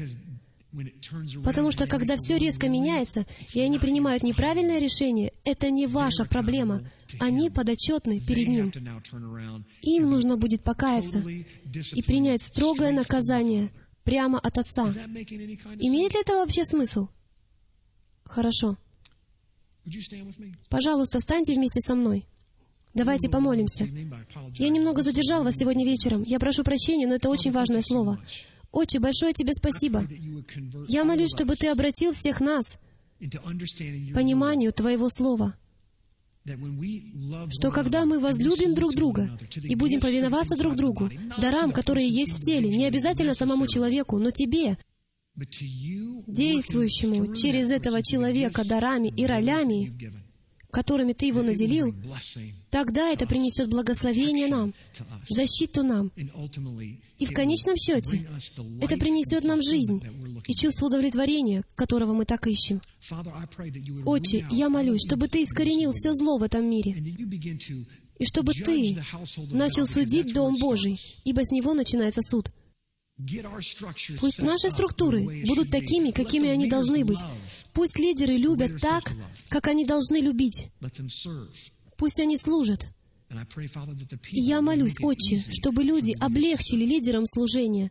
Потому что когда все резко меняется, и они принимают неправильное решение, это не ваша проблема. Они подотчетны перед Ним. Им нужно будет покаяться и принять строгое наказание прямо от Отца. Имеет ли это вообще смысл? Хорошо. Пожалуйста, встаньте вместе со мной. Давайте помолимся. Я немного задержал вас сегодня вечером. Я прошу прощения, но это очень важное слово. Отче, большое тебе спасибо. Я молюсь, чтобы Ты обратил всех нас к пониманию Твоего Слова. Что когда мы возлюбим друг друга и будем повиноваться друг другу, дарам, которые есть в теле, не обязательно самому человеку, но Тебе, действующему через этого человека дарами и ролями, которыми Ты его наделил, тогда это принесет благословение нам, защиту нам. И в конечном счете это принесет нам жизнь и чувство удовлетворения, которого мы так ищем. Отче, я молюсь, чтобы Ты искоренил все зло в этом мире, и чтобы Ты начал судить Дом Божий, ибо с него начинается суд. Пусть наши структуры будут такими, какими они должны быть. Пусть лидеры любят так, как они должны любить. Пусть они служат. И я молюсь, Отче, чтобы люди облегчили лидерам служения,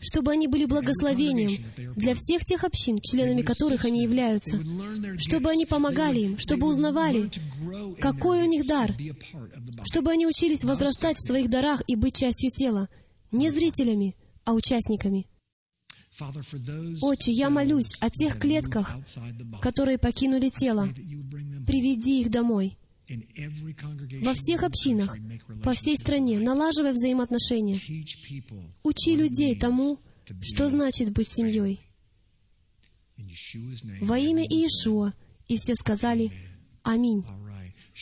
чтобы они были благословением для всех тех общин, членами которых они являются, чтобы они помогали им, чтобы узнавали, какой у них дар, чтобы они учились возрастать в своих дарах и быть частью тела, не зрителями, а участниками. Отче, я молюсь о тех клетках, которые покинули тело. Приведи их домой. Во всех общинах, по всей стране, налаживая взаимоотношения. Учи людей тому, что значит быть семьей. Во имя Иешуа. И все сказали «Аминь».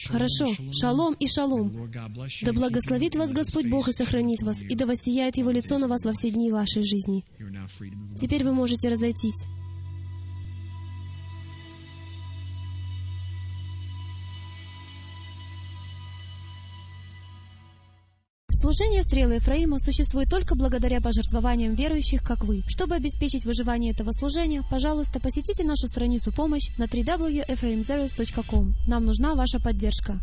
Хорошо. Шалом и шалом. Да благословит вас Господь Бог и сохранит вас, и да воссияет Его лицо на вас во все дни вашей жизни. Теперь вы можете разойтись. Служение стрелы Ефраима существует только благодаря пожертвованиям верующих, как вы. Чтобы обеспечить выживание этого служения, пожалуйста, посетите нашу страницу «Помощь» на www.ephraimzeros.com. Нам нужна ваша поддержка.